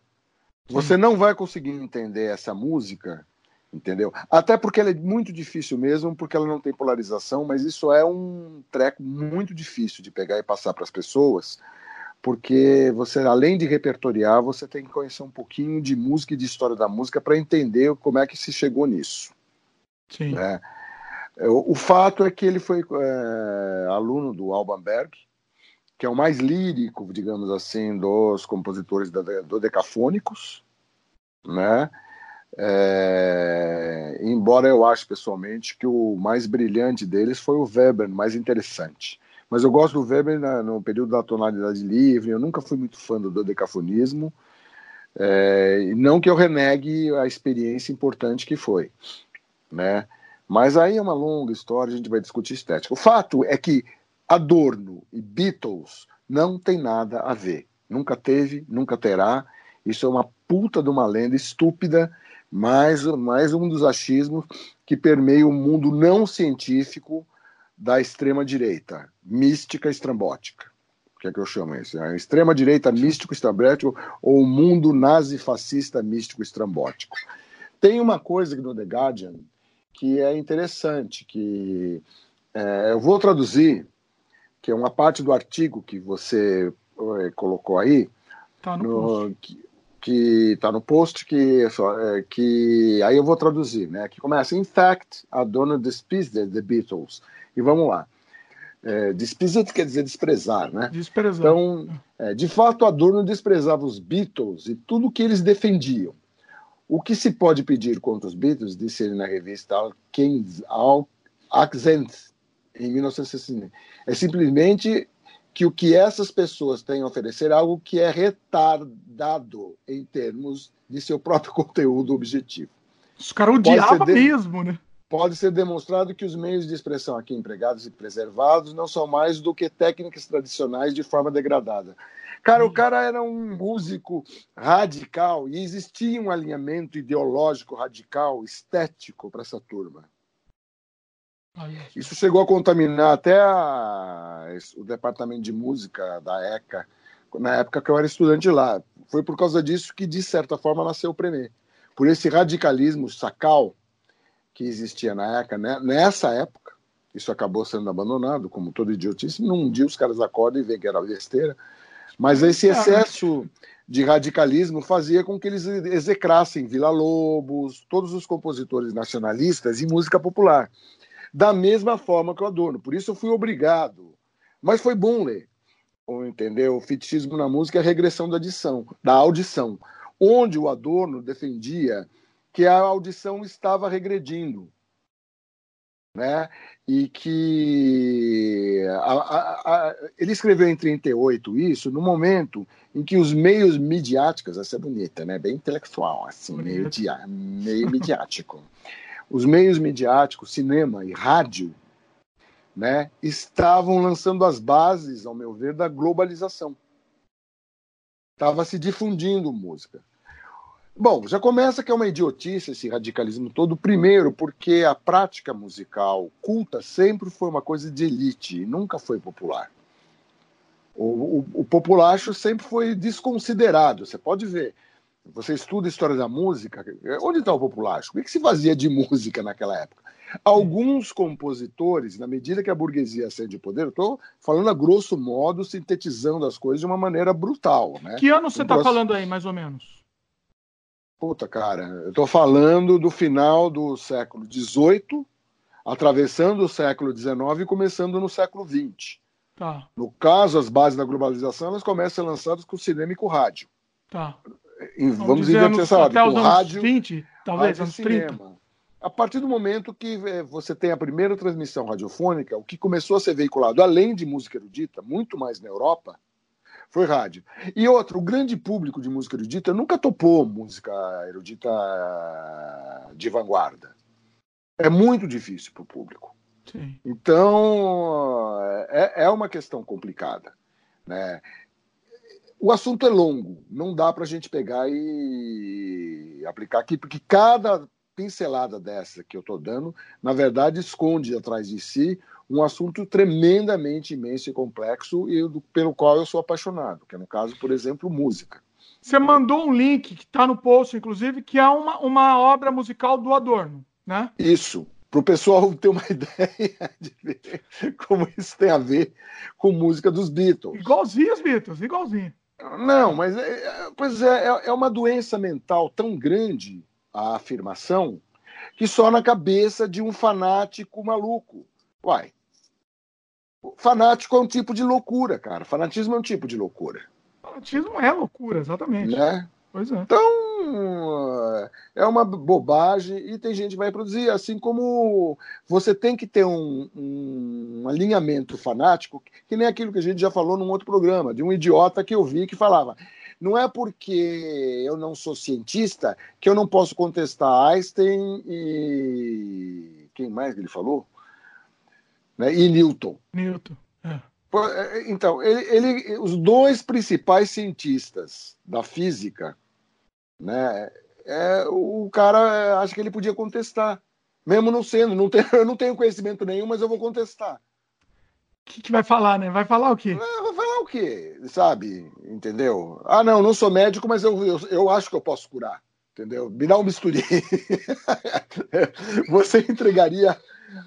Você não vai conseguir entender essa música, entendeu? Até porque ela é muito difícil mesmo, porque ela não tem polarização, mas isso é um treco muito difícil de pegar e passar para as pessoas, porque você, além de repertoriar, você tem que conhecer um pouquinho de música e de história da música para entender como é que se chegou nisso. Sim. Né? O, o, fato é que ele foi é, aluno do Alban Berg, que é o mais lírico, digamos assim, dos compositores do decafônicos, né? É, embora eu ache pessoalmente que o mais brilhante deles foi o Weber, mais interessante. Mas eu gosto do Weber na, no período da tonalidade livre, eu nunca fui muito fã do decafonismo, é, não que eu renegue a experiência importante que foi, né? Mas aí é uma longa história, a gente vai discutir estética. O fato é que Adorno e Beatles não tem nada a ver. Nunca teve, nunca terá. Isso é uma puta de uma lenda estúpida, mais, mais um dos achismos que permeia o mundo não científico da extrema-direita, mística estrambótica. O que é que eu chamo isso? A extrema-direita místico estrambótico ou o mundo nazi-fascista místico estrambótico. Tem uma coisa no The Guardian que é interessante, que é, eu vou traduzir que é uma parte do artigo que você é, colocou aí, tá no, no que está no post, que, é, que aí eu vou traduzir, né? Que começa, in fact, Adorno despised the Beatles. E vamos lá. É, quer dizer desprezar, né? Desprezar. Então, é, de fato, Adorno desprezava os Beatles e tudo que eles defendiam. O que se pode pedir contra os Beatles, disse ele na revista Alkens, Accent, em 1960. É simplesmente que o que essas pessoas têm a oferecer é algo que é retardado em termos de seu próprio conteúdo objetivo. Os caras odiavam de... mesmo, né? Pode ser demonstrado que os meios de expressão aqui empregados e preservados não são mais do que técnicas tradicionais de forma degradada. Cara, o cara era um músico radical e existia um alinhamento ideológico radical, estético para essa turma. Isso chegou a contaminar até a, o departamento de música da ECA, na época que eu era estudante lá. Foi por causa disso que, de certa forma, nasceu o Premier. Por esse radicalismo sacal que existia na ECA, né? nessa época, isso acabou sendo abandonado, como todo idiotice. Num dia os caras acordam e veem que era besteira. Mas esse é. excesso de radicalismo fazia com que eles execrassem Vila Lobos, todos os compositores nacionalistas e música popular da mesma forma que o Adorno. Por isso eu fui obrigado. Mas foi bom ler. Entendeu? O fetichismo na música é a regressão da audição, da audição, onde o Adorno defendia que a audição estava regredindo. Né? E que a, a, a, ele escreveu em 38 isso no momento em que os meios midiáticos, essa é bonita, né? Bem intelectual, assim, meio, dia, meio midiático os meios midiáticos, cinema e rádio, né, estavam lançando as bases, ao meu ver, da globalização. Estava se difundindo música. Bom, já começa que é uma idiotice esse radicalismo todo, primeiro, porque a prática musical culta sempre foi uma coisa de elite e nunca foi popular. O, o, o populacho sempre foi desconsiderado, você pode ver. Você estuda a história da música, onde está o populacho? O que, se fazia de música naquela época? Alguns compositores, na medida que a burguesia ascende o poder, estou falando a grosso modo, sintetizando as coisas de uma maneira brutal. Né? Que ano você está falando aí, mais ou menos? Puta, cara, eu estou falando do final do século XVIII, atravessando o século XIX e começando no século XX. Tá. No caso, as bases da globalização elas começam a ser lançadas com o cinema e com o rádio. Tá vamos, vamos dizer essa até os anos rádio, 20, talvez, anos cinema. 30. A partir do momento que é, você tem a primeira transmissão radiofônica, o que começou a ser veiculado, além de música erudita, muito mais na Europa, foi rádio. E outro, o grande público de música erudita nunca topou música erudita de vanguarda. É muito difícil para o público. Sim. Então, é, é uma questão complicada. Né? O assunto é longo, não dá para a gente pegar e aplicar aqui, porque cada pincelada dessa que eu estou dando, na verdade, esconde atrás de si um assunto tremendamente imenso e complexo e do, pelo qual eu sou apaixonado, que é no caso, por exemplo, música. Você mandou um link que está no post, inclusive, que é uma, uma obra musical do Adorno, né? Isso, para o pessoal ter uma ideia de ver como isso tem a ver com música dos Beatles. Igualzinho os Beatles, igualzinho. Não, mas é, pois é, é, é uma doença mental tão grande a afirmação que só na cabeça de um fanático maluco. Uai, fanático é um tipo de loucura, cara. Fanatismo é um tipo de loucura. Fanatismo é loucura, exatamente. Né? Pois é. Então, é uma bobagem e tem gente que vai produzir, assim como você tem que ter um, um, alinhamento fanático, que nem aquilo que a gente já falou num outro programa, de um idiota que eu vi que falava. Não é porque eu não sou cientista que eu não posso contestar Einstein e. Quem mais que ele falou? Né? E Newton. Newton. É. é então, ele, ele, os dois principais cientistas da física, né, é, o cara acha que ele podia contestar, mesmo não sendo, não tenho, eu não tenho conhecimento nenhum, mas eu vou contestar. O que, que, vai falar, né? Vai falar o quê? vai falar o quê? Sabe? Entendeu? Ah, não, não sou médico, mas eu, eu, eu acho que eu posso curar. Entendeu? Me dá um bisturi. Você entregaria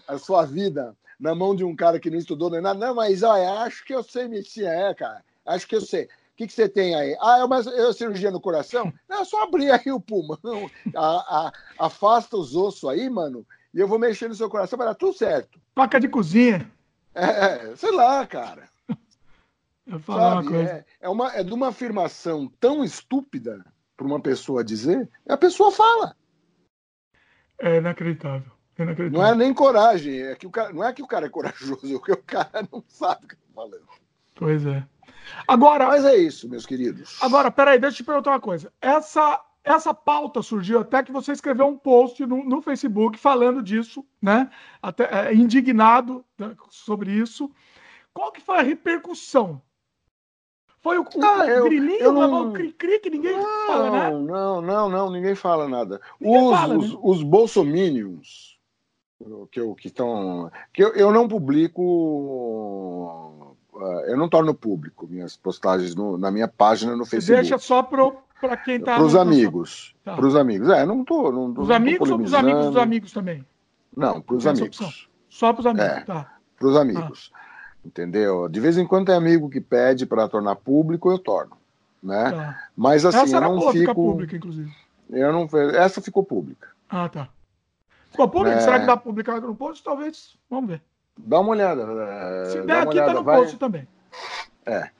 a sua vida na mão de um cara que não estudou nem nada. Não, mas olha, acho que eu sei medicina, é, cara. Acho que eu sei. O que, que você tem aí? Ah, é uma, é uma cirurgia no coração? Não, é só abrir aí o pulmão, a, a, afasta os ossos aí, mano, e eu vou mexer no seu coração, vai dar tudo certo. Faca de cozinha. É, sei lá, cara. Eu falar uma coisa. É, é, uma, é de uma afirmação tão estúpida para uma pessoa dizer, a pessoa fala. É inacreditável. Não é nem coragem, é que o cara, não é que o cara é corajoso, é que o cara não sabe o que está falando. Pois é. Agora, Mas é isso, meus queridos. Agora, peraí, deixa eu te perguntar uma coisa. Essa, essa pauta surgiu até que você escreveu um post no, no Facebook falando disso, né? Até, é, indignado né, sobre isso. Qual que foi a repercussão? Foi o, ah, o grilinho, eu não... o cri-cri que ninguém não, fala nada? Não, não, não, ninguém fala nada. Ninguém os, fala, os, né? os bolsominions que eu que estão que eu, eu não publico uh, eu não torno público minhas postagens no, na minha página no Facebook. Deixa só para quem está para os amigos, tá. para os amigos. É, não tô, não, os amigos ou para os amigos dos amigos também? Não, para os amigos. Só para os amigos, é, tá. Para os amigos. Ah. Entendeu? De vez em quando tem amigo que pede para tornar público, eu torno, né? Tá. Mas assim, Essa eu não boa, fico pública, inclusive. Eu não essa ficou pública. Ah, tá. Ficou público? É... Será que dá publicado no post? Talvez. Vamos ver. Dá uma olhada. É, Se der, aqui olhada. tá no Vai... post também. É.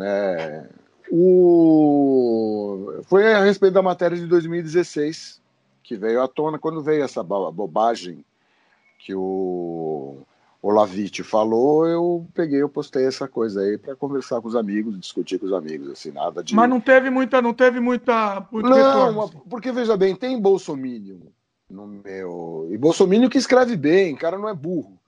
é. O... Foi a respeito da matéria de 2016 que veio à tona quando veio essa bobagem que o Olavite falou, eu peguei, eu postei essa coisa aí para conversar com os amigos, discutir com os amigos, assim, nada de. Mas não teve muita, não teve muita. Muito não, retorno, assim. porque veja bem, tem Bolsominion no meu. E Bolsonaro que escreve bem, o cara não é burro.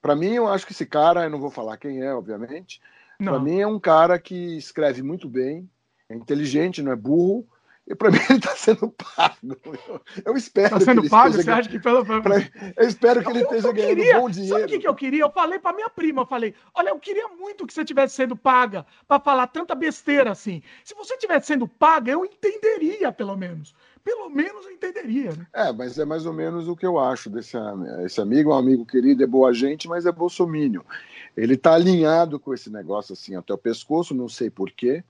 Para mim, eu acho que esse cara, eu não vou falar quem é, obviamente. Para mim, é um cara que escreve muito bem, é inteligente, não é burro. E para mim ele está sendo pago. Eu, eu espero. Está sendo pago? Você acha que pelo. Pra, eu espero que ele eu, esteja eu ganhando queria, bom dinheiro. Sabe o que, que eu queria? Eu falei para minha prima, eu falei: olha, eu queria muito que você tivesse sendo paga para falar tanta besteira assim. Se você tivesse sendo paga, eu entenderia, pelo menos pelo menos eu entenderia. Né? É, mas é mais ou menos o que eu acho desse esse amigo, é um amigo querido, é boa gente, mas é bolsomínio. Ele está alinhado com esse negócio assim até o pescoço, não sei porquê.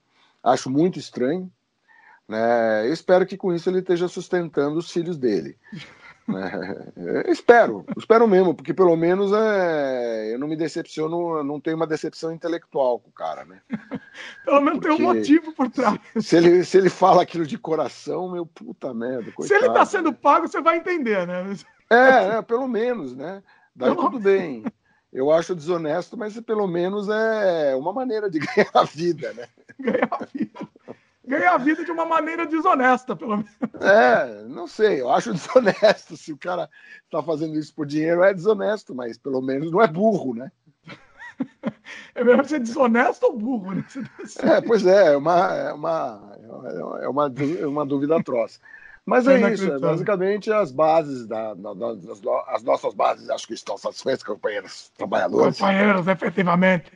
Acho muito estranho. Né? Eu espero que com isso ele esteja sustentando os filhos dele. É, espero, espero mesmo, porque pelo menos é, eu não me decepciono, não tenho uma decepção intelectual com o cara, né? pelo menos porque tem um motivo por trás. Se ele, se ele fala aquilo de coração, meu puta merda. Coitado, se ele tá sendo pago, você vai entender, né? É, é pelo menos, né? Daí tudo bem. Eu acho desonesto, mas pelo menos é uma maneira de ganhar a vida, né? Ganhar a vida. Ganha a vida de uma maneira desonesta, pelo menos. É, não sei, eu acho desonesto. Se o cara tá fazendo isso por dinheiro, é desonesto, mas pelo menos não é burro, né? É melhor ser desonesto ou burro, né? É, pois é, é uma, é uma, é uma, é uma dúvida atroz. Mas é, isso, é basicamente as bases, da, da, das, as nossas bases, acho que estão satisfeitas, companheiros trabalhadores. Companheiros, efetivamente.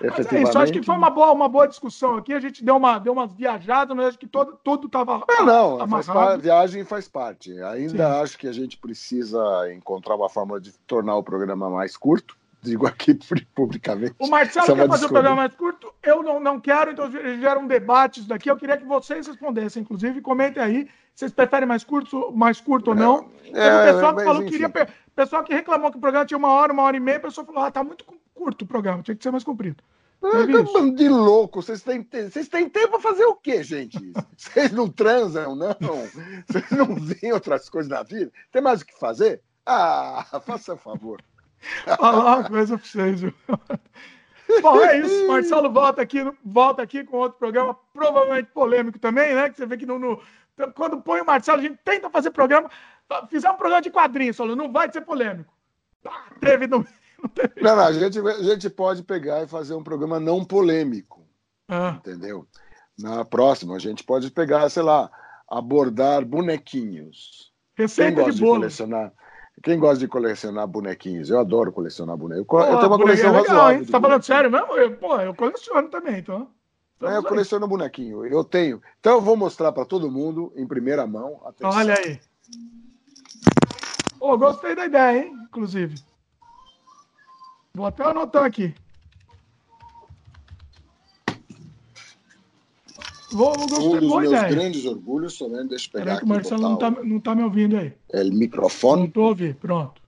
Mas é isso, acho que foi uma boa, uma boa discussão aqui. A gente deu, uma, deu umas viajadas, mas acho que todo, tudo estava. É, não, parte, viagem faz parte. Ainda Sim. acho que a gente precisa encontrar uma forma de tornar o programa mais curto. Digo aqui publicamente. O Marcelo é quer fazer o programa mais curto, eu não, não quero, então geram debates daqui. Eu queria que vocês respondessem, inclusive, comentem aí. Vocês preferem mais curto, mais curto ou não? É, o pessoal que falou que queria. pessoal que reclamou que o programa tinha uma hora, uma hora e meia, o pessoal falou: ah, tá muito curto o programa, tinha que ser mais comprido. Ah, tá de louco, vocês têm, vocês têm tempo para fazer o quê, gente? Vocês não transam, não? Vocês não veem outras coisas na vida? Tem mais o que fazer? Ah, faça favor. Falar uma coisa para vocês, viu? Bom, é isso. Marcelo volta aqui, volta aqui com outro programa, provavelmente polêmico também, né? Que você vê que no, no quando põe o Marcelo, a gente tenta fazer programa. Fizer um programa de quadrinhos, falou, não vai ser polêmico. teve no não, não, a gente, a gente pode pegar e fazer um programa não polêmico. Ah. Entendeu? Na próxima, a gente pode pegar, sei lá, abordar bonequinhos. Receita Quem gosta de, de colecionar? Quem gosta de colecionar bonequinhos? Eu adoro colecionar bonecos. Eu, eu tenho uma coleção é legal, razoável. Você tá falando sério mesmo? Eu, pô, eu coleciono também, então. É, eu coleciono bonequinho. Eu tenho. Então eu vou mostrar para todo mundo em primeira mão. Atenção. Olha aí. Oh, gostei da ideia, hein? Inclusive. Vou até anotar aqui. Vou, vou um dos meus ideia. grandes orgulhos, só né? deixa eu pegar Peraí que o Marcelo não está não tá me ouvindo aí. É o microfone. Não estou ouvindo, pronto.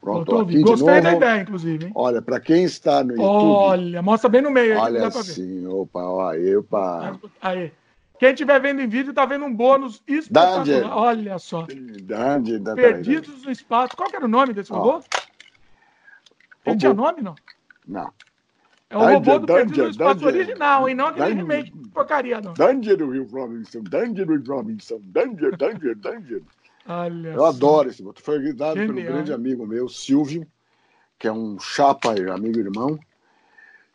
Pronto, aqui Gostei da ideia, inclusive. Hein? Olha, para quem está no YouTube. Olha, mostra bem no meio. Olha assim, opa, aí, opa. Aí. Quem estiver vendo em vídeo está vendo um bônus espetacular. Olha só. Danger, Perdidos no espaço. Qual que era o nome desse robô? Ele tinha nome, não? Não. É o robô do Perdido no Espaço original, e não aquele remake porcaria, não. Danger Will Robinson, Danger Will Robinson, Danger, Danger, Danger. Olha Eu adoro esse boto. Foi dado pelo grande amigo meu, Silvio, que é um chapa, amigo irmão,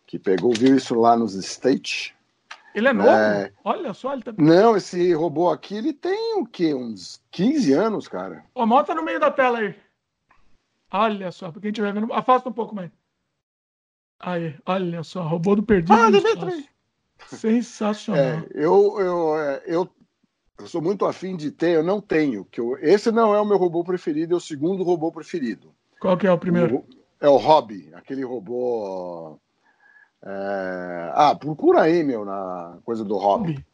que pegou, viu isso lá nos States. Ele é novo? É... Olha só, ele tá... Não, esse robô aqui, ele tem o quê? Uns 15 anos, cara. Ó, mostra no meio da tela aí. Olha só, porque a gente vai vendo. Afasta um pouco mais. Aí, olha só, robô do perdido. Ah! Sensacional. É, eu, eu, é, eu, eu sou muito afim de ter, eu não tenho. Que eu, esse não é o meu robô preferido, é o segundo robô preferido. Qual que é o primeiro? O, é o Hobby, aquele robô. É... Ah, procura aí, meu, na coisa do Hobby.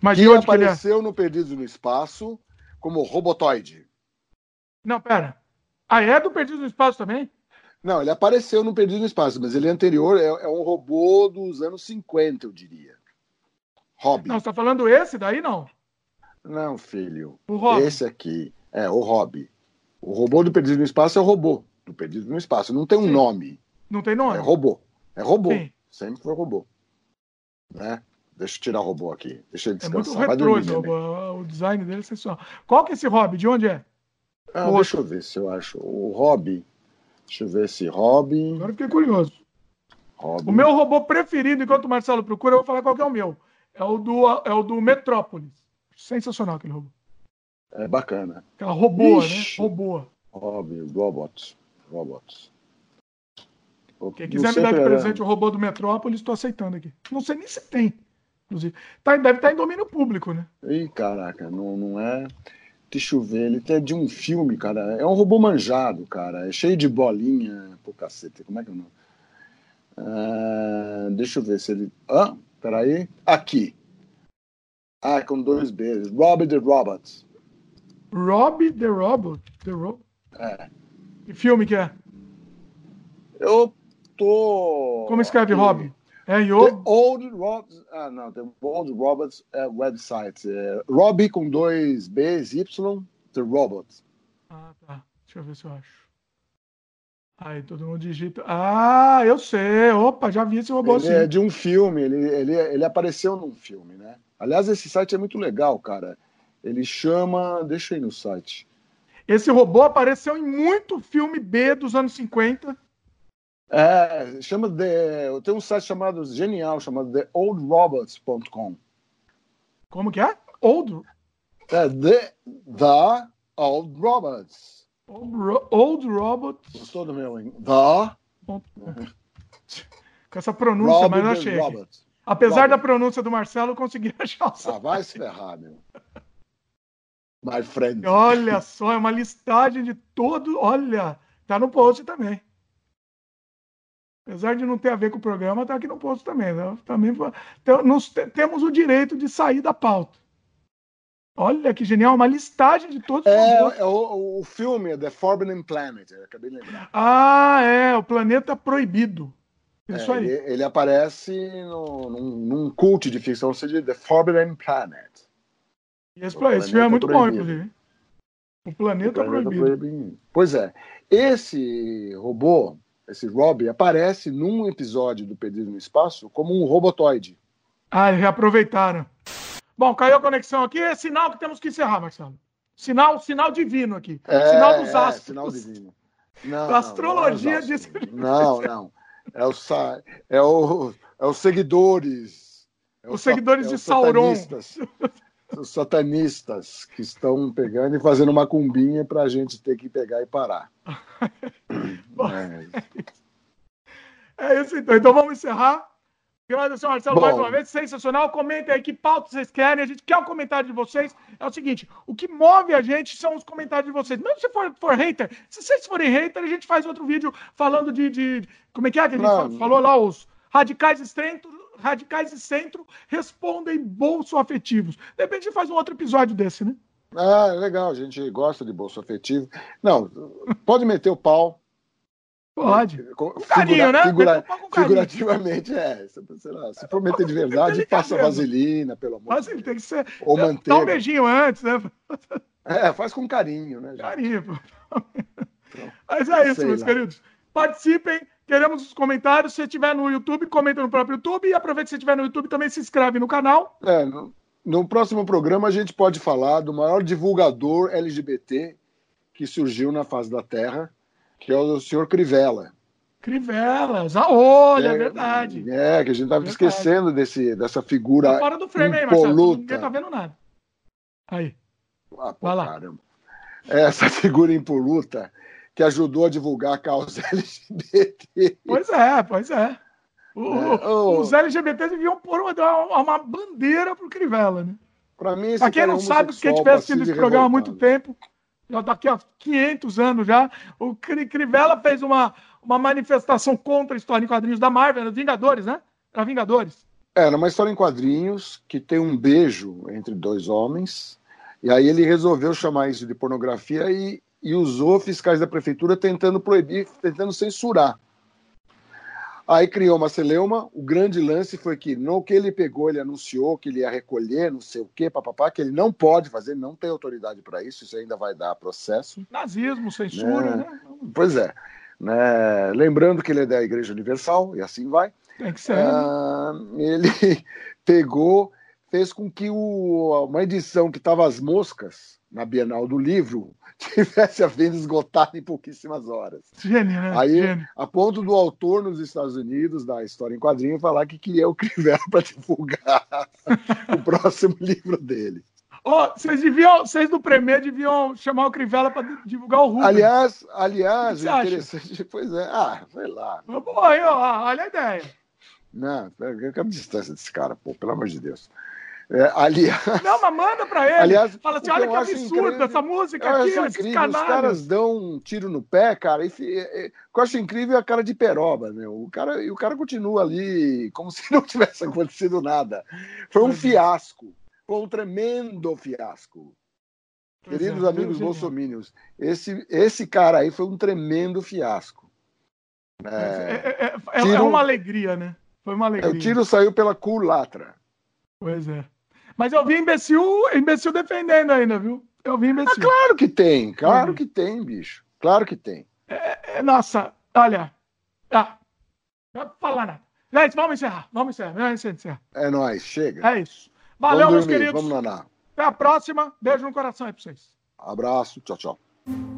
Mas que apareceu que é? no Perdidos no Espaço como Robotoide. Não, pera. Ah, é do Perdido no Espaço também? Não, ele apareceu no Perdido no Espaço, mas ele é anterior, é, é um robô dos anos 50, eu diria. Hobby. Não, você tá falando esse daí, não? Não, filho. O Hobby. Esse aqui. É, o Hobby. O robô do Perdido no Espaço é o robô do Perdido no Espaço. Não tem um Sim. nome. Não tem nome? É robô. É robô. Sim. Sempre foi robô. Né? Deixa eu tirar o robô aqui. Deixa ele descansar. É muito retrô, o, o design dele é sensacional. Qual que é esse Hobby? De onde é? Ah, deixa eu ver se eu acho. O Hobby. Deixa eu ver se Hobby. Agora fiquei curioso. Hobby. O meu robô preferido, enquanto o Marcelo procura, eu vou falar qual é o meu. É o do, é o do Metrópolis. Sensacional aquele robô. É bacana. Aquela robô, né? Robô. Hobby, Robots. Robots. Quem quiser me dar de presente o robô do Metrópolis, estou aceitando aqui. Não sei nem se tem. Inclusive. Tá, deve estar tá em domínio público, né? Ih, caraca, não, não é. Deixa eu ver, ele é de um filme, cara. É um robô manjado, cara. É cheio de bolinha. Pô, cacete, como é que é o nome? Uh, deixa eu ver se ele. Ah, peraí. Aqui. Ah, com dois Bs. Robbie the Robot. Robbie the Robot? The Ro... É. Que filme que é? Eu tô. Como escreve aqui. Robbie? É Yo? The Old Robots, ah, não, The Old Robots uh, website. Uh, Robbie com dois Bs, Y, The Robot. Ah, tá. Deixa eu ver se eu acho. Aí todo mundo digita. Ah, eu sei. Opa, já vi esse robô Ele sim. é de um filme, ele, ele, ele apareceu num filme, né? Aliás, esse site é muito legal, cara. Ele chama. Deixa aí no site. Esse robô apareceu em muito filme B dos anos 50. É, chama The, tem um site chamado genial, chamado TheOldRobots.com. Como que é? Old, É The, The Old Robots. old, Ro- old Robot. Gostou do meu, hein? The Com essa pronúncia, mas eu Robot, achei. Robots. Apesar Robert. da pronúncia do Marcelo, eu consegui achar o site. Ah, vai se ferrar, meu. My friend. Olha só, é uma listagem de todo. Olha, tá no post também. Apesar de não ter a ver com o programa, tá aqui no post também. né? Também então, nós te- temos o direito de sair da pauta. Olha que genial, uma listagem de todos os robôs. É, é o, o filme é The Forbidden Planet, acabei de lembrar. Ah, é, o planeta proibido. Isso É, aí. Ele, ele aparece no, num, num cult de ficção científica, The Forbidden Planet. E esse, o esse filme é muito bom, proibido. inclusive. hein? O planeta, Planeta proibido. Proibido. Pois é. Esse robô, esse Robbie, aparece num episódio do Perdido no Espaço como um robotoide. Ah, eles reaproveitaram. Bom, caiu a conexão aqui, é sinal que temos que encerrar, Marcelo. Sinal, sinal divino aqui. É, sinal dos é, astros. sinal divino. Não, A astrologia não, não é os. Não, não. É, o, é, o, é os seguidores. É Os sa- seguidores é de os Sauron. satanistas. Os satanistas que estão pegando e fazendo uma cumbinha para a gente ter que pegar e parar. É. É isso então. Então vamos encerrar. Agradecer ao Marcelo Bom. mais uma vez, sensacional. Comentem aí que pauta vocês querem. A gente quer o comentário de vocês. É o seguinte: o que move a gente são os comentários de vocês. Mesmo se for, for hater, se vocês forem hater, a gente faz outro vídeo falando de. de- como é que é que a gente Não. fa- falou lá? Os radicais centro, radicais de centro respondem bolso afetivos. De repente a gente faz um outro episódio desse, né? Ah, legal, a gente gosta de bolso afetivo. Não, pode meter o pau. Pode. Com carinho, né? figura- figurativamente, é. Sei lá, se for meter de verdade, passa vaselina, pelo amor Mas de Deus. tem que ser. Ou Dá um manteiga. beijinho antes, né? É, faz com carinho, né? gente? Carinho. Mas é isso, meus lá. queridos. Participem, queremos os comentários. Se estiver no YouTube, comenta no próprio YouTube. E aproveita você estiver no YouTube, também se inscreve no canal. É, no, no próximo programa a gente pode falar do maior divulgador LGBT que surgiu na face da Terra, que é o senhor Crivella. Crivelas. Ah, olha, é, verdade. É, que a gente estava Verdade. esquecendo desse, dessa figura. Fora do frame aí, Marcelo. impoluta. Ninguém tá vendo nada. Aí. Ah, pô, Vai lá. caramba. Essa figura impoluta que ajudou a divulgar a causa LGBT. Pois é, pois é. O- É, o- ô. Os LGBTs deviam pôr uma, uma, uma bandeira pro Crivella, né? Para mim, esse Pra quem não sabe, quem tiver assistindo esse programa há muito tempo, já daqui a 500 anos já, o Cri- Crivella fez uma, uma manifestação contra a história em quadrinhos da Marvel, era Vingadores, né? Era Vingadores. Era uma história em quadrinhos que tem um beijo entre dois homens. E aí ele resolveu chamar isso de pornografia e, e usou fiscais da prefeitura tentando proibir, tentando censurar. Aí criou uma celeuma. O grande lance foi que no que ele pegou, ele anunciou que ele ia recolher, não sei o quê, papapá, que ele não pode fazer, não tem autoridade para isso, isso ainda vai dar processo. Nazismo, censura, É. né? Pois é. Né? Lembrando que ele é da Igreja Universal, e assim vai. Tem que ser. né? Ah, ele pegou, fez com que o, uma edição que estava às moscas na Bienal do Livro tivesse a venda esgotada em pouquíssimas horas. Gênio, né? Aí, Gênio. a ponto do autor nos Estados Unidos, da história em quadrinho, falar que queria o Crivella para divulgar o próximo livro dele. Ó, vocês deviam, vocês do Premier deviam chamar o Crivella para divulgar o Rubens. Aliás, aliás, O você acha? interessante, pois é, ah, sei lá. Pô, aí, ó, olha a ideia. Não, eu quero distância desse cara, pô, pelo amor de Deus. É, aliás, Não, mas manda pra ele. Aliás, Fala assim, olha que absurdo incrível- essa música aqui, esses incrível, os canalhas. caras dão um tiro no pé, cara. E, é- é- o que eu acho incrível é a cara de peroba, meu. O cara, e o cara continua ali como se não tivesse acontecido nada. Foi um fiasco. Foi um tremendo fiasco. Queridos é, amigos bolsomínios, esse, esse cara aí foi um tremendo fiasco. É, É, é- é- é tiro- uma alegria, né? Foi uma alegria. o tiro saiu pela culatra. Pois é. Mas eu vi imbecil, imbecil defendendo ainda, viu? Eu vi imbecil. Claro que tem, claro Uhum. que tem, bicho. Claro que tem. É, nossa, Olha. Ah, não vou falar nada. Gente, vamos encerrar. Vamos encerrar. Vamos encerrar. É nóis, chega. É isso. Valeu, meus queridos. Vamos nanar. Até a próxima. Beijo no coração aí pra vocês. Abraço, tchau, tchau.